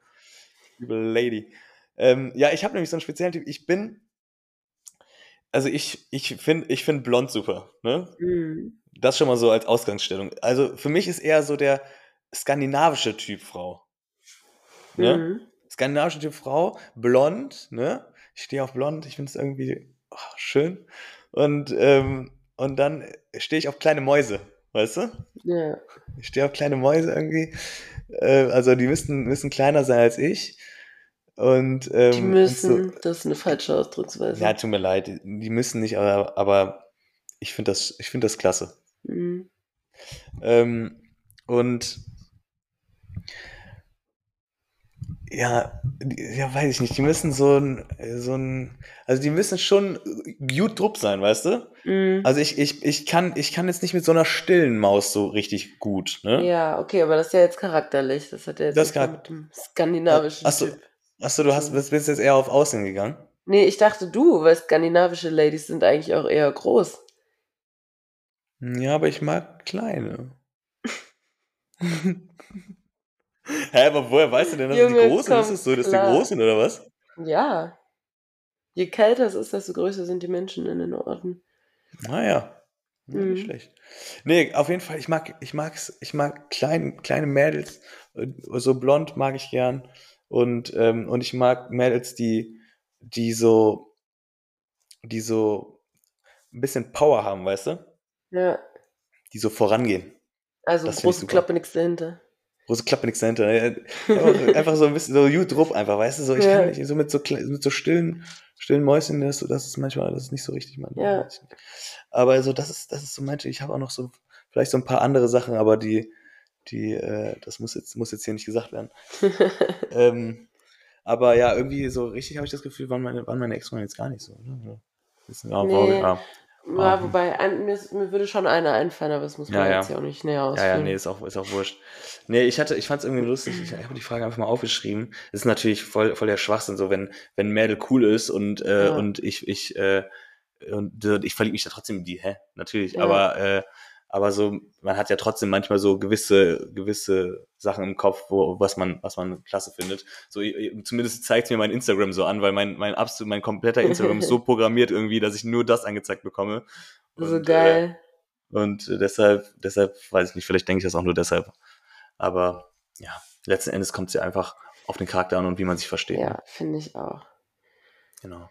Typ Lady. Ähm, ja, ich habe nämlich so einen speziellen Typ. Ich bin, also ich, ich finde ich find blond super, ne? Mhm. Das schon mal so als Ausgangsstellung. Also für mich ist eher so der skandinavische Typ Frau. Ne? Mhm. Skandinavische Typ Frau, blond, ne? Ich stehe auf blond, ich finde es irgendwie oh, schön. Und, ähm, und dann stehe ich auf kleine Mäuse, weißt du? Ja. Ich stehe auf kleine Mäuse irgendwie. Äh, also die müssen, müssen kleiner sein als ich. Und, ähm, Die müssen, So, das ist eine falsche Ausdrucksweise. ja, tut mir leid, die, müssen nicht, aber, aber ich finde das, ich finde das klasse. Mhm. Ähm, und ja, ja, weiß ich nicht, die müssen so ein, so ein, also die müssen schon gut drupp sein, weißt du? Mhm. Also ich, ich, ich kann, ich kann jetzt nicht mit so einer stillen Maus so richtig gut, ne? ja, okay, aber das ist ja jetzt charakterlich. Das hat ja jetzt Das mit dem skandinavischen Achso, Typ. achso, du hast, bist bist jetzt eher auf Aussehen gegangen? Nee, ich dachte du, weil skandinavische Ladies sind eigentlich auch eher groß. Ja, aber ich mag kleine. Hä, aber woher weißt du denn, dass Junge, die Großen ist? Es so, dass die klar. Großen oder was? Ja. Je kälter es ist, desto größer sind die Menschen in den Orten. Naja. Ja, nicht Mhm. schlecht. Nee, auf jeden Fall, ich mag, ich mag's, ich mag klein, kleine Mädels, äh, so blond mag ich gern. Und, ähm, und ich mag Mädels, die, die so, die so ein bisschen Power haben, weißt du? Ja. Die so vorangehen. Also Das große. Klappe, nichts dahinter. Große Klappe nichts dahinter. Einfach, einfach so ein bisschen so gut drauf einfach, weißt du, so ich Ja. kann nicht so mit so mit so stillen stillen Mäuschen, das, das ist manchmal das ist nicht so richtig man. Ja. Aber so das ist das ist so manche, ich habe auch noch so vielleicht so ein paar andere Sachen, aber die die äh, das muss jetzt muss jetzt hier nicht gesagt werden. ähm, aber ja, irgendwie so richtig habe ich das Gefühl, waren meine waren meine Ex-Freunde jetzt gar nicht so, oder? Ja. Das- Ja, Nee. ja. Ja, wobei, ein, mir, mir würde schon einer einfallen, aber das muss man Ja, ja. jetzt ja auch nicht näher Ja, ausführen. ja, nee, ist auch, ist auch wurscht. Nee, ich hatte, ich fand es irgendwie lustig. Ich habe die Frage einfach mal aufgeschrieben. Es ist natürlich voll, voll der Schwachsinn, so wenn, wenn Mädel cool ist und, äh, Ja. und ich, ich, äh, und ich verliebe mich da trotzdem in die, hä? Natürlich. Ja. Aber, äh, aber so, man hat ja trotzdem manchmal so gewisse, gewisse Sachen im Kopf, wo, was man, was man klasse findet. So, zumindest zeigt mir mein Instagram so an, weil mein, mein absolut, mein kompletter Instagram ist so programmiert irgendwie, dass ich nur das angezeigt bekomme. so Und, Äh, geil. und äh, deshalb, deshalb, weiß ich nicht, vielleicht denke ich das auch nur deshalb. Aber ja, letzten Endes kommt es ja einfach auf den Charakter an und wie man sich versteht. Ja, finde ich auch. Genau.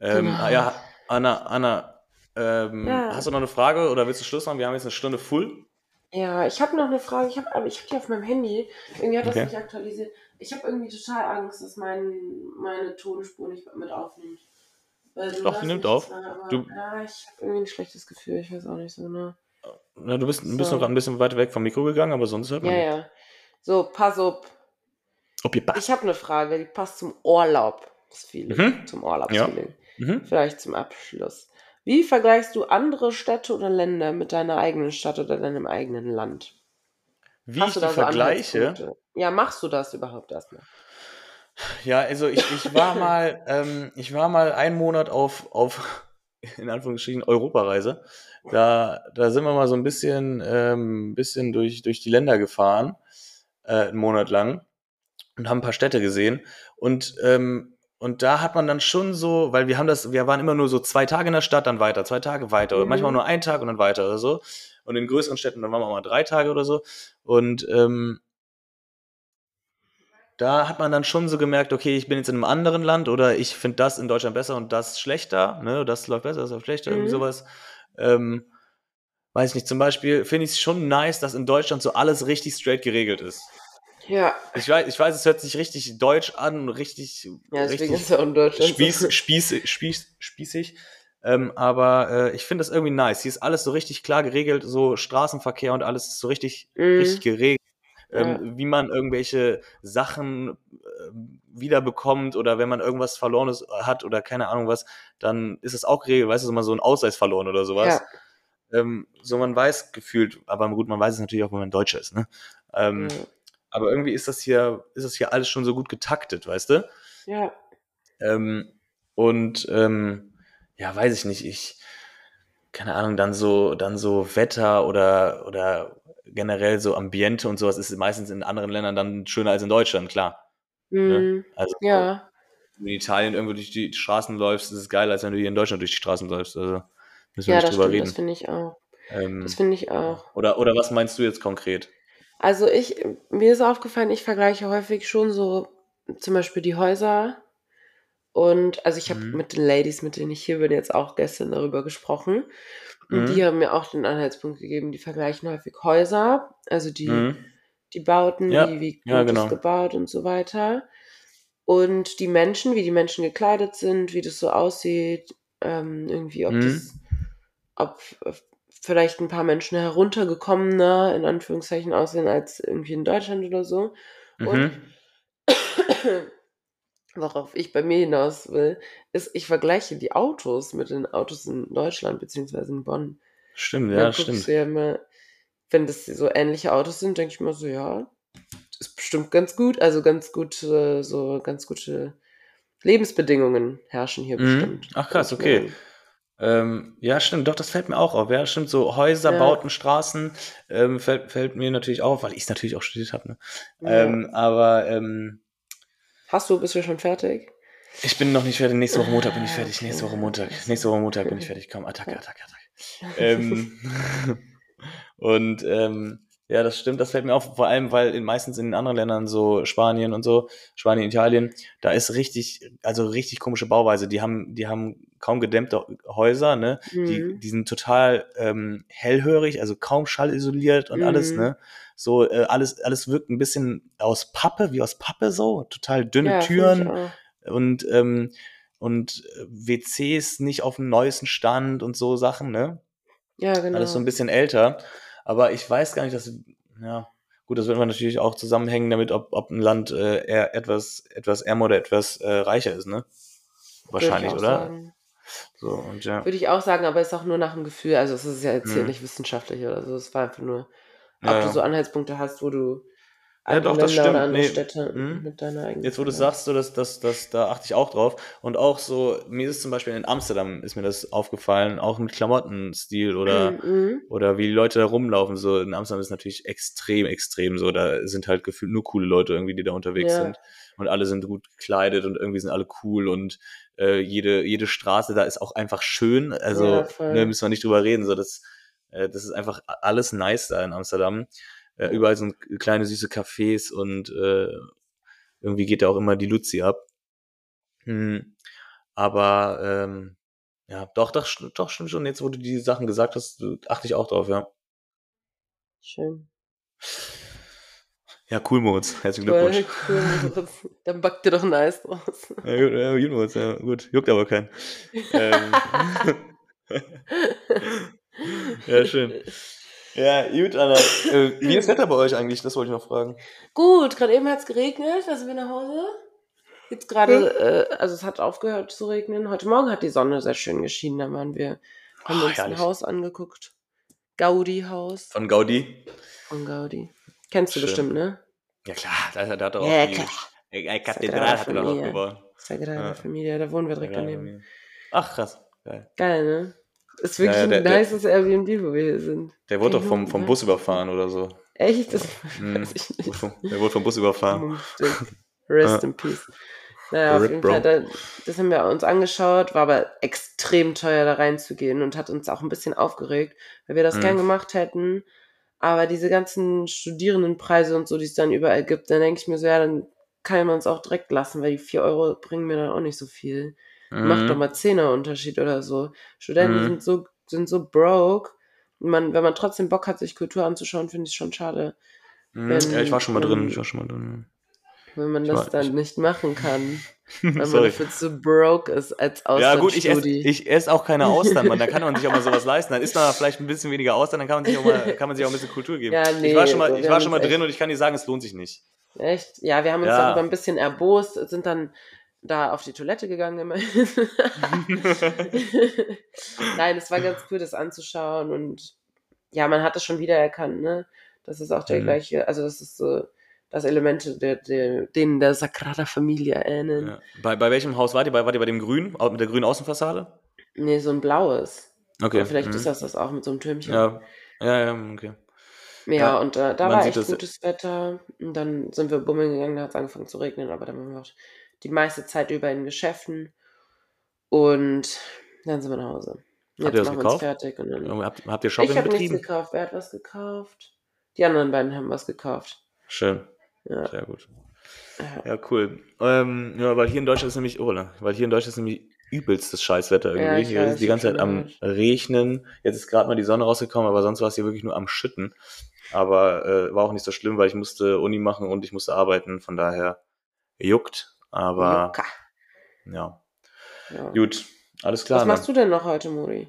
Ähm, Genau. ah, ja, Anna, Anna, ähm, Ja. hast du noch eine Frage oder willst du Schluss machen? Wir haben jetzt eine Stunde full. Ja, ich habe noch eine Frage. Ich habe ich hab die auf meinem Handy. Irgendwie hat das Okay. nicht aktualisiert. Ich habe irgendwie total Angst, dass mein, meine Tonspur nicht mit aufnimmt. Du Doch, nimmt auf. aber, Du- Ja, ich habe irgendwie ein schlechtes Gefühl. Ich weiß auch nicht so genau. Na, du bist, du bist So. noch ein bisschen weiter weg vom Mikro gegangen, aber sonst hört man. Ja, dich. ja. So, pass auf. Ob ihr passt. Ich habe eine Frage, die passt zum Urlaub. Das Feeling. Mhm. Zum Urlaubsfeeling. Mhm. Vielleicht zum Abschluss. Wie vergleichst du andere Städte oder Länder mit deiner eigenen Stadt oder deinem eigenen Land? Wie Hast ich die so vergleiche? Ja, machst du das überhaupt erstmal? Ja, also ich, ich war mal, ähm, ich war mal einen Monat auf, auf in Anführungsstrichen Europareise. Da, da sind wir mal so ein bisschen, ähm, bisschen durch, durch die Länder gefahren, äh, einen Monat lang und haben ein paar Städte gesehen. Und, ähm, und da hat man dann schon so, weil wir haben das, wir waren immer nur so zwei Tage in der Stadt, dann weiter, zwei Tage weiter, oder Mhm. manchmal nur einen Tag und dann weiter oder so. Und in größeren Städten, dann waren wir auch mal drei Tage oder so. Und ähm, da hat man dann schon so gemerkt, okay, ich bin jetzt in einem anderen Land oder ich finde das in Deutschland besser und das schlechter, ne, das läuft besser, das läuft schlechter, irgendwie Mhm. sowas. Ähm, weiß nicht, zum Beispiel finde ich es schon nice, dass in Deutschland so alles richtig straight geregelt ist. Ja, Ich weiß, ich weiß, es hört sich richtig deutsch an und richtig, ja richtig ist er in Deutschland. spieß, so. spieß, spieß, spießig. Ähm, aber äh, ich finde das irgendwie nice. Hier ist alles so richtig klar geregelt, so Straßenverkehr und alles ist so richtig, Mhm. richtig geregelt. Ja. Ähm, wie man irgendwelche Sachen äh, wiederbekommt oder wenn man irgendwas Verlorenes hat oder keine Ahnung was, dann ist es auch geregelt, weißt du, mal so ein Ausweis verloren oder sowas. Ähm, so man weiß gefühlt, aber gut, man weiß es natürlich auch, wenn man Deutscher ist, ne? Ähm, Ja. Aber irgendwie ist das hier, ist das hier alles schon so gut getaktet, weißt du? ja. Ähm, und ähm, ja, weiß ich nicht, ich, keine Ahnung, dann so, dann so Wetter oder, oder generell so Ambiente und sowas ist meistens in anderen Ländern dann schöner als in Deutschland, klar. Mhm. Also Ja. wenn du in Italien irgendwo durch die Straßen läufst, ist es geiler, als wenn du hier in Deutschland durch die Straßen läufst. Also müssen wir Ja, nicht das drüber stimmt, das reden. finde ich auch. Ähm, Das finde ich auch. oder, oder was meinst du jetzt konkret? Also ich, mir ist aufgefallen, ich vergleiche häufig schon so zum Beispiel die Häuser und also ich habe Mhm. mit den Ladies, mit denen ich hier bin, jetzt auch gestern darüber gesprochen und Mhm. die haben mir auch den Anhaltspunkt gegeben, die vergleichen häufig Häuser, also die, Mhm. die Bauten, Ja, wie, wie gut ja, genau. gebaut und so weiter und die Menschen, wie die Menschen gekleidet sind, wie das so aussieht, ähm, irgendwie ob Mhm. das, ob äh, vielleicht ein paar Menschen heruntergekommener, in Anführungszeichen, aussehen als irgendwie in Deutschland oder so. Und Mhm. worauf ich bei mir hinaus will, ist, ich vergleiche die Autos mit den Autos in Deutschland beziehungsweise in Bonn. Stimmt, ja, stimmt. ja immer, wenn das so ähnliche Autos sind, denke ich mir so, ja, ist bestimmt ganz gut. Also ganz gute, so ganz gute Lebensbedingungen herrschen hier Mhm. bestimmt. Ach, krass, okay. Ähm, ja, stimmt, doch, das fällt mir auch auf. Ja, stimmt, so Häuser, Ja. Bauten, Straßen ähm, fällt, fällt mir natürlich auch auf, weil ich es natürlich auch studiert habe. Ne? Ja. Ähm, aber ähm, Hast du, bist du schon fertig? ich bin noch nicht fertig. Nächste Woche Montag bin ich Ah, fertig. Nächste Woche Montag. Nächste Woche Montag bin ich fertig. Komm, Attacke, Attacke, Attacke. Ähm, und ähm, ja, das stimmt, das fällt mir auf, vor allem, weil in, meistens in den anderen Ländern, so Spanien und so, Spanien, Italien, da ist richtig, also richtig komische Bauweise. Die haben, die haben kaum gedämmte Häuser, ne? Die, Mhm. die sind total ähm, hellhörig, also kaum schallisoliert und alles, Mhm. ne? So, äh, alles, alles wirkt ein bisschen aus Pappe, wie aus Pappe so, total dünne Ja, Türen und, ähm, und äh, WCs nicht auf dem neuesten Stand und so Sachen, ne? Ja, genau. Alles so ein bisschen älter. Aber ich weiß gar nicht, dass, ja, gut, das wird man natürlich auch zusammenhängen damit, ob, ob ein Land äh, eher etwas, etwas ärmer oder etwas äh, reicher ist, ne? Wahrscheinlich, oder? Sagen. So, und ja. Würde ich auch sagen, aber ist auch nur nach dem Gefühl. Also es ist ja jetzt hier Mhm. nicht wissenschaftlich oder so. Es war einfach nur, ob Ja, du so Anhaltspunkte hast, wo du Ja, doch, das Länder stimmt. Nee. Städte Mhm. mit deiner eigenen Jetzt, wo du sagst, so, dass, dass, dass, da achte ich auch drauf. Und auch so, mir ist zum Beispiel in Amsterdam ist mir das aufgefallen, auch mit Klamottenstil oder, Mhm. oder wie die Leute da rumlaufen. So, in Amsterdam ist natürlich extrem, extrem so. Da sind halt gefühlt nur coole Leute irgendwie, die da unterwegs Ja. sind. Und alle sind gut gekleidet und irgendwie sind alle cool und äh, jede, jede Straße da ist auch einfach schön. Also, Ja, ne, müssen wir nicht drüber reden. So, das, äh, das ist einfach alles nice da in Amsterdam. Äh, überall sind kleine süße Cafés und äh, irgendwie geht da auch immer die Luzi ab. Hm, aber ähm, ja, doch, doch, doch, stimmt schon. Jetzt, wo du die Sachen gesagt hast, achte ich auch drauf, ja. Schön. Ja, cool, Moritz. Herzlichen Cool, Glückwunsch. cool. Moritz. Dann backt dir doch ein Eis draus. Ja, gut, ja, gut, Moritz, ja, gut. Juckt aber keinen. Ähm, ja, schön. Ja, gut, Anna. Äh, wie ist das Wetter bei euch eigentlich? Das wollte ich noch fragen. Gut, gerade eben hat es geregnet, da sind wir nach Hause. Jetzt gerade, äh, also es hat aufgehört zu regnen. Heute Morgen hat die Sonne sehr schön geschienen. Da waren wir, haben Oh, uns herrlich. ein Haus angeguckt. Gaudi-Haus Von Gaudi? von Gaudi. Kennst du Schön. bestimmt, ne? Ja, klar, da, da hat er auch Ja, die klar. äh, Sagrada Kathedrale hat er doch Familia. aufgebaut. Sagrada Ja. Familia, da wohnen wir direkt Sagrada daneben. Familia. Ach, krass. Geil. Geil, ne? Ist wirklich Ja, der- ein nices Airbnb, wo wir hier sind. Der wurde doch vom, vom Hund, Bus ne? überfahren oder so. Echt? Das Hm. weiß ich nicht. Wurde vom- Der wurde vom Bus überfahren. Stimmt. Rest in peace. Naja, auf jeden. Fall, da, das haben wir uns angeschaut, war aber extrem teuer da reinzugehen und hat uns auch ein bisschen aufgeregt, weil wir das Mhm. gern gemacht hätten. Aber diese ganzen Studierendenpreise und so, die es dann überall gibt, dann denke ich mir so, ja, dann kann man es auch direkt lassen, weil die 4 Euro bringen mir dann auch nicht so viel. Macht doch Mhm. mal 10er Unterschied oder so. Studenten Mhm. sind so, sind so broke. Man, wenn man trotzdem Bock hat, sich Kultur anzuschauen, finde ich es schon schade, Mhm. wenn- Ja, ich war schon mal wenn- drin. Ich war schon mal drin. Wenn man Ich das dann ich- nicht machen kann. Weil man dafür zu broke ist als Ja, gut, ich esse, ich esse auch keine Austern, Mann. Da kann man sich auch mal sowas leisten. Dann isst man vielleicht ein bisschen weniger Austern, dann kann man sich auch, mal, kann man sich auch ein bisschen Kultur geben. Ja, nee, ich war schon mal, ich war schon mal drin echt- und ich kann dir sagen, es lohnt sich nicht. Echt? Ja, wir haben uns Ja. darüber ein bisschen erbost, sind dann da auf die Toilette gegangen immerhin. Nein, es war ganz cool, das anzuschauen und ja, man hat es schon wieder erkannt, ne? Das ist auch der Mhm. gleiche, also das ist so das Elemente, der, der, denen der Sagrada Familia ähneln. Ja. Bei, bei welchem Haus wart ihr? Bei, wart ihr bei dem grünen, au- mit der grünen Außenfassade? Nee, so ein blaues. Okay. Aber vielleicht mhm. ist das das auch mit so einem Türmchen. Ja, ja, ja, okay. Ja, Ja, und äh, da war echt das- gutes Wetter. Und dann sind wir bummeln gegangen, da hat es angefangen zu regnen, aber dann waren wir auch die meiste Zeit über in Geschäften. Und dann sind wir nach Hause. Habt Jetzt ihr das machen wir uns gekauft? fertig. Und dann Habt, habt ihr ich Shopping habe nichts betrieben? gekauft. Wer hat was gekauft? Die anderen beiden haben was gekauft. Schön, Ja. sehr gut. Ja. Ja, cool. Ähm, ja, weil hier in Deutschland ist nämlich, oh, ne, weil hier in Deutschland ist nämlich übelstes Scheißwetter Ja, irgendwie. ich hier weiß, ist die ganze Zeit am Regnen. Jetzt ist gerade mal die Sonne rausgekommen, aber sonst war es hier wirklich nur am Schütten. Aber äh, war auch nicht so schlimm, weil ich musste Uni machen und ich musste arbeiten. Von daher juckt. Aber ja, Ja. gut. Alles klar. Was machst du denn noch heute, Muri?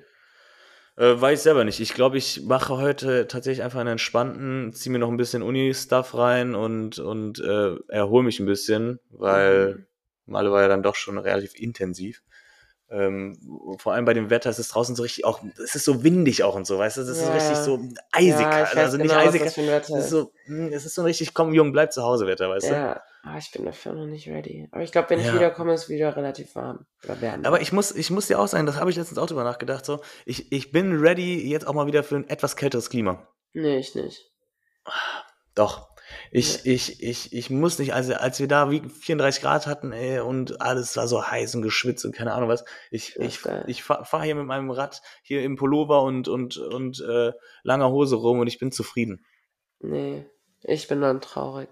Äh, weiß ich selber nicht. Ich glaube, ich mache heute tatsächlich einfach einen entspannten, ziehe mir noch ein bisschen Uni-Stuff rein und, und äh, erhole mich ein bisschen, weil Mhm. Male war ja dann doch schon relativ intensiv. Ähm, vor allem bei dem Wetter, es ist draußen so richtig auch, es ist so windig auch und so, weißt du, es ist Ja. richtig so eisig, ja, also nicht genau, eisig, Wetter es ist. so, es ist so ein richtig, komm Jung, bleib zu Hause Wetter, weißt du. Ah, ich bin dafür noch nicht ready. Aber ich glaube, wenn ich Ja. wiederkomme, ist es wieder relativ warm. Aber ich muss, ich muss dir auch sagen, das habe ich letztens auch drüber nachgedacht, so, ich, ich bin ready jetzt auch mal wieder für ein etwas kälteres Klima. Nee, ich nicht. Doch. Ich, ich, ich, ich muss nicht, also als wir da wie 34 Grad hatten, ey, und alles war so heiß und geschwitzt und keine Ahnung was, ich, ich, geil. ich fahre fahr hier mit meinem Rad hier im Pullover und, und, und äh, langer Hose rum und ich bin zufrieden. Nee, ich bin dann traurig.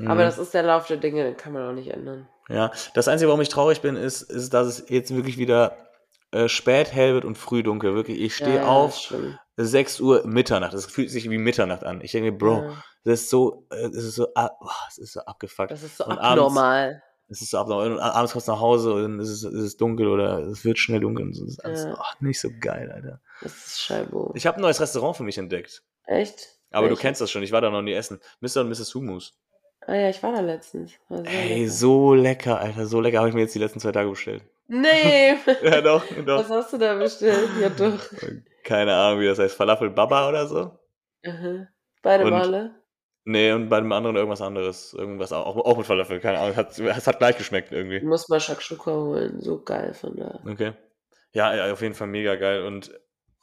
Mhm. Aber das ist der Lauf der Dinge, den kann man auch nicht ändern. Ja, das Einzige, warum ich traurig bin, ist, ist, dass es jetzt wirklich wieder äh, spät hell wird und früh dunkel. Wirklich, ich stehe Ja, ja, auf ist schlimm. 6 Uhr Mitternacht. Das fühlt sich wie Mitternacht an. Ich denke mir, Bro, Ja. das ist so, äh, das ist so, boah, das ist so abgefuckt. Das ist so Und abends- abnormal. Es ist so abnormal. Und abends kommst du nach Hause und dann ist es, ist es dunkel oder es wird schnell dunkel und so. Das ist alles Ja. ach, nicht so geil, Alter. Das ist Scheibo. Ich habe ein neues Restaurant für mich entdeckt. Echt? Aber du Welches? kennst das schon, ich war da noch nie essen. Mr. und Mrs. Humus. Ah ja, ich war da letztens. War sehr Ey, lecker. so lecker, Alter, so lecker. Habe ich mir jetzt die letzten zwei Tage bestellt. Nee! Ja, doch, Was doch. hast du da bestellt? Ja doch. Keine Ahnung, wie das heißt. Falafel Baba oder so? Aha. Beide Und- Male? Nee, und bei dem anderen irgendwas anderes. Irgendwas auch, auch mit Falafel, keine Ahnung. Hat, es hat gleich geschmeckt irgendwie. Du musst mal Shakshuka holen. So geil von da. Okay. Ja, ja, auf jeden Fall mega geil. Und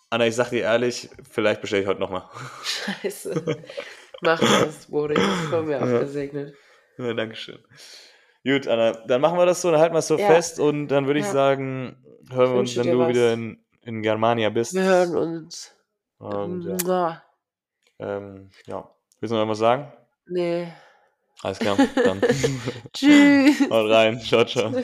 Anna, ich sag dir ehrlich, vielleicht bestelle ich heute nochmal. Scheiße. Mach das, Boris. Von mir abgesegnet. Ja, Dankeschön. Gut, Anna, dann machen wir das so, dann halten wir es so Ja. fest und dann würde ich Ja. sagen, hören wir uns, wenn du was. wieder in, in Germania bist. Wir hören uns. Und ja, ähm, ja. Willst du noch irgendwas sagen? Nee. Alles klar, dann Tschüss. haut rein. Ciao, ciao.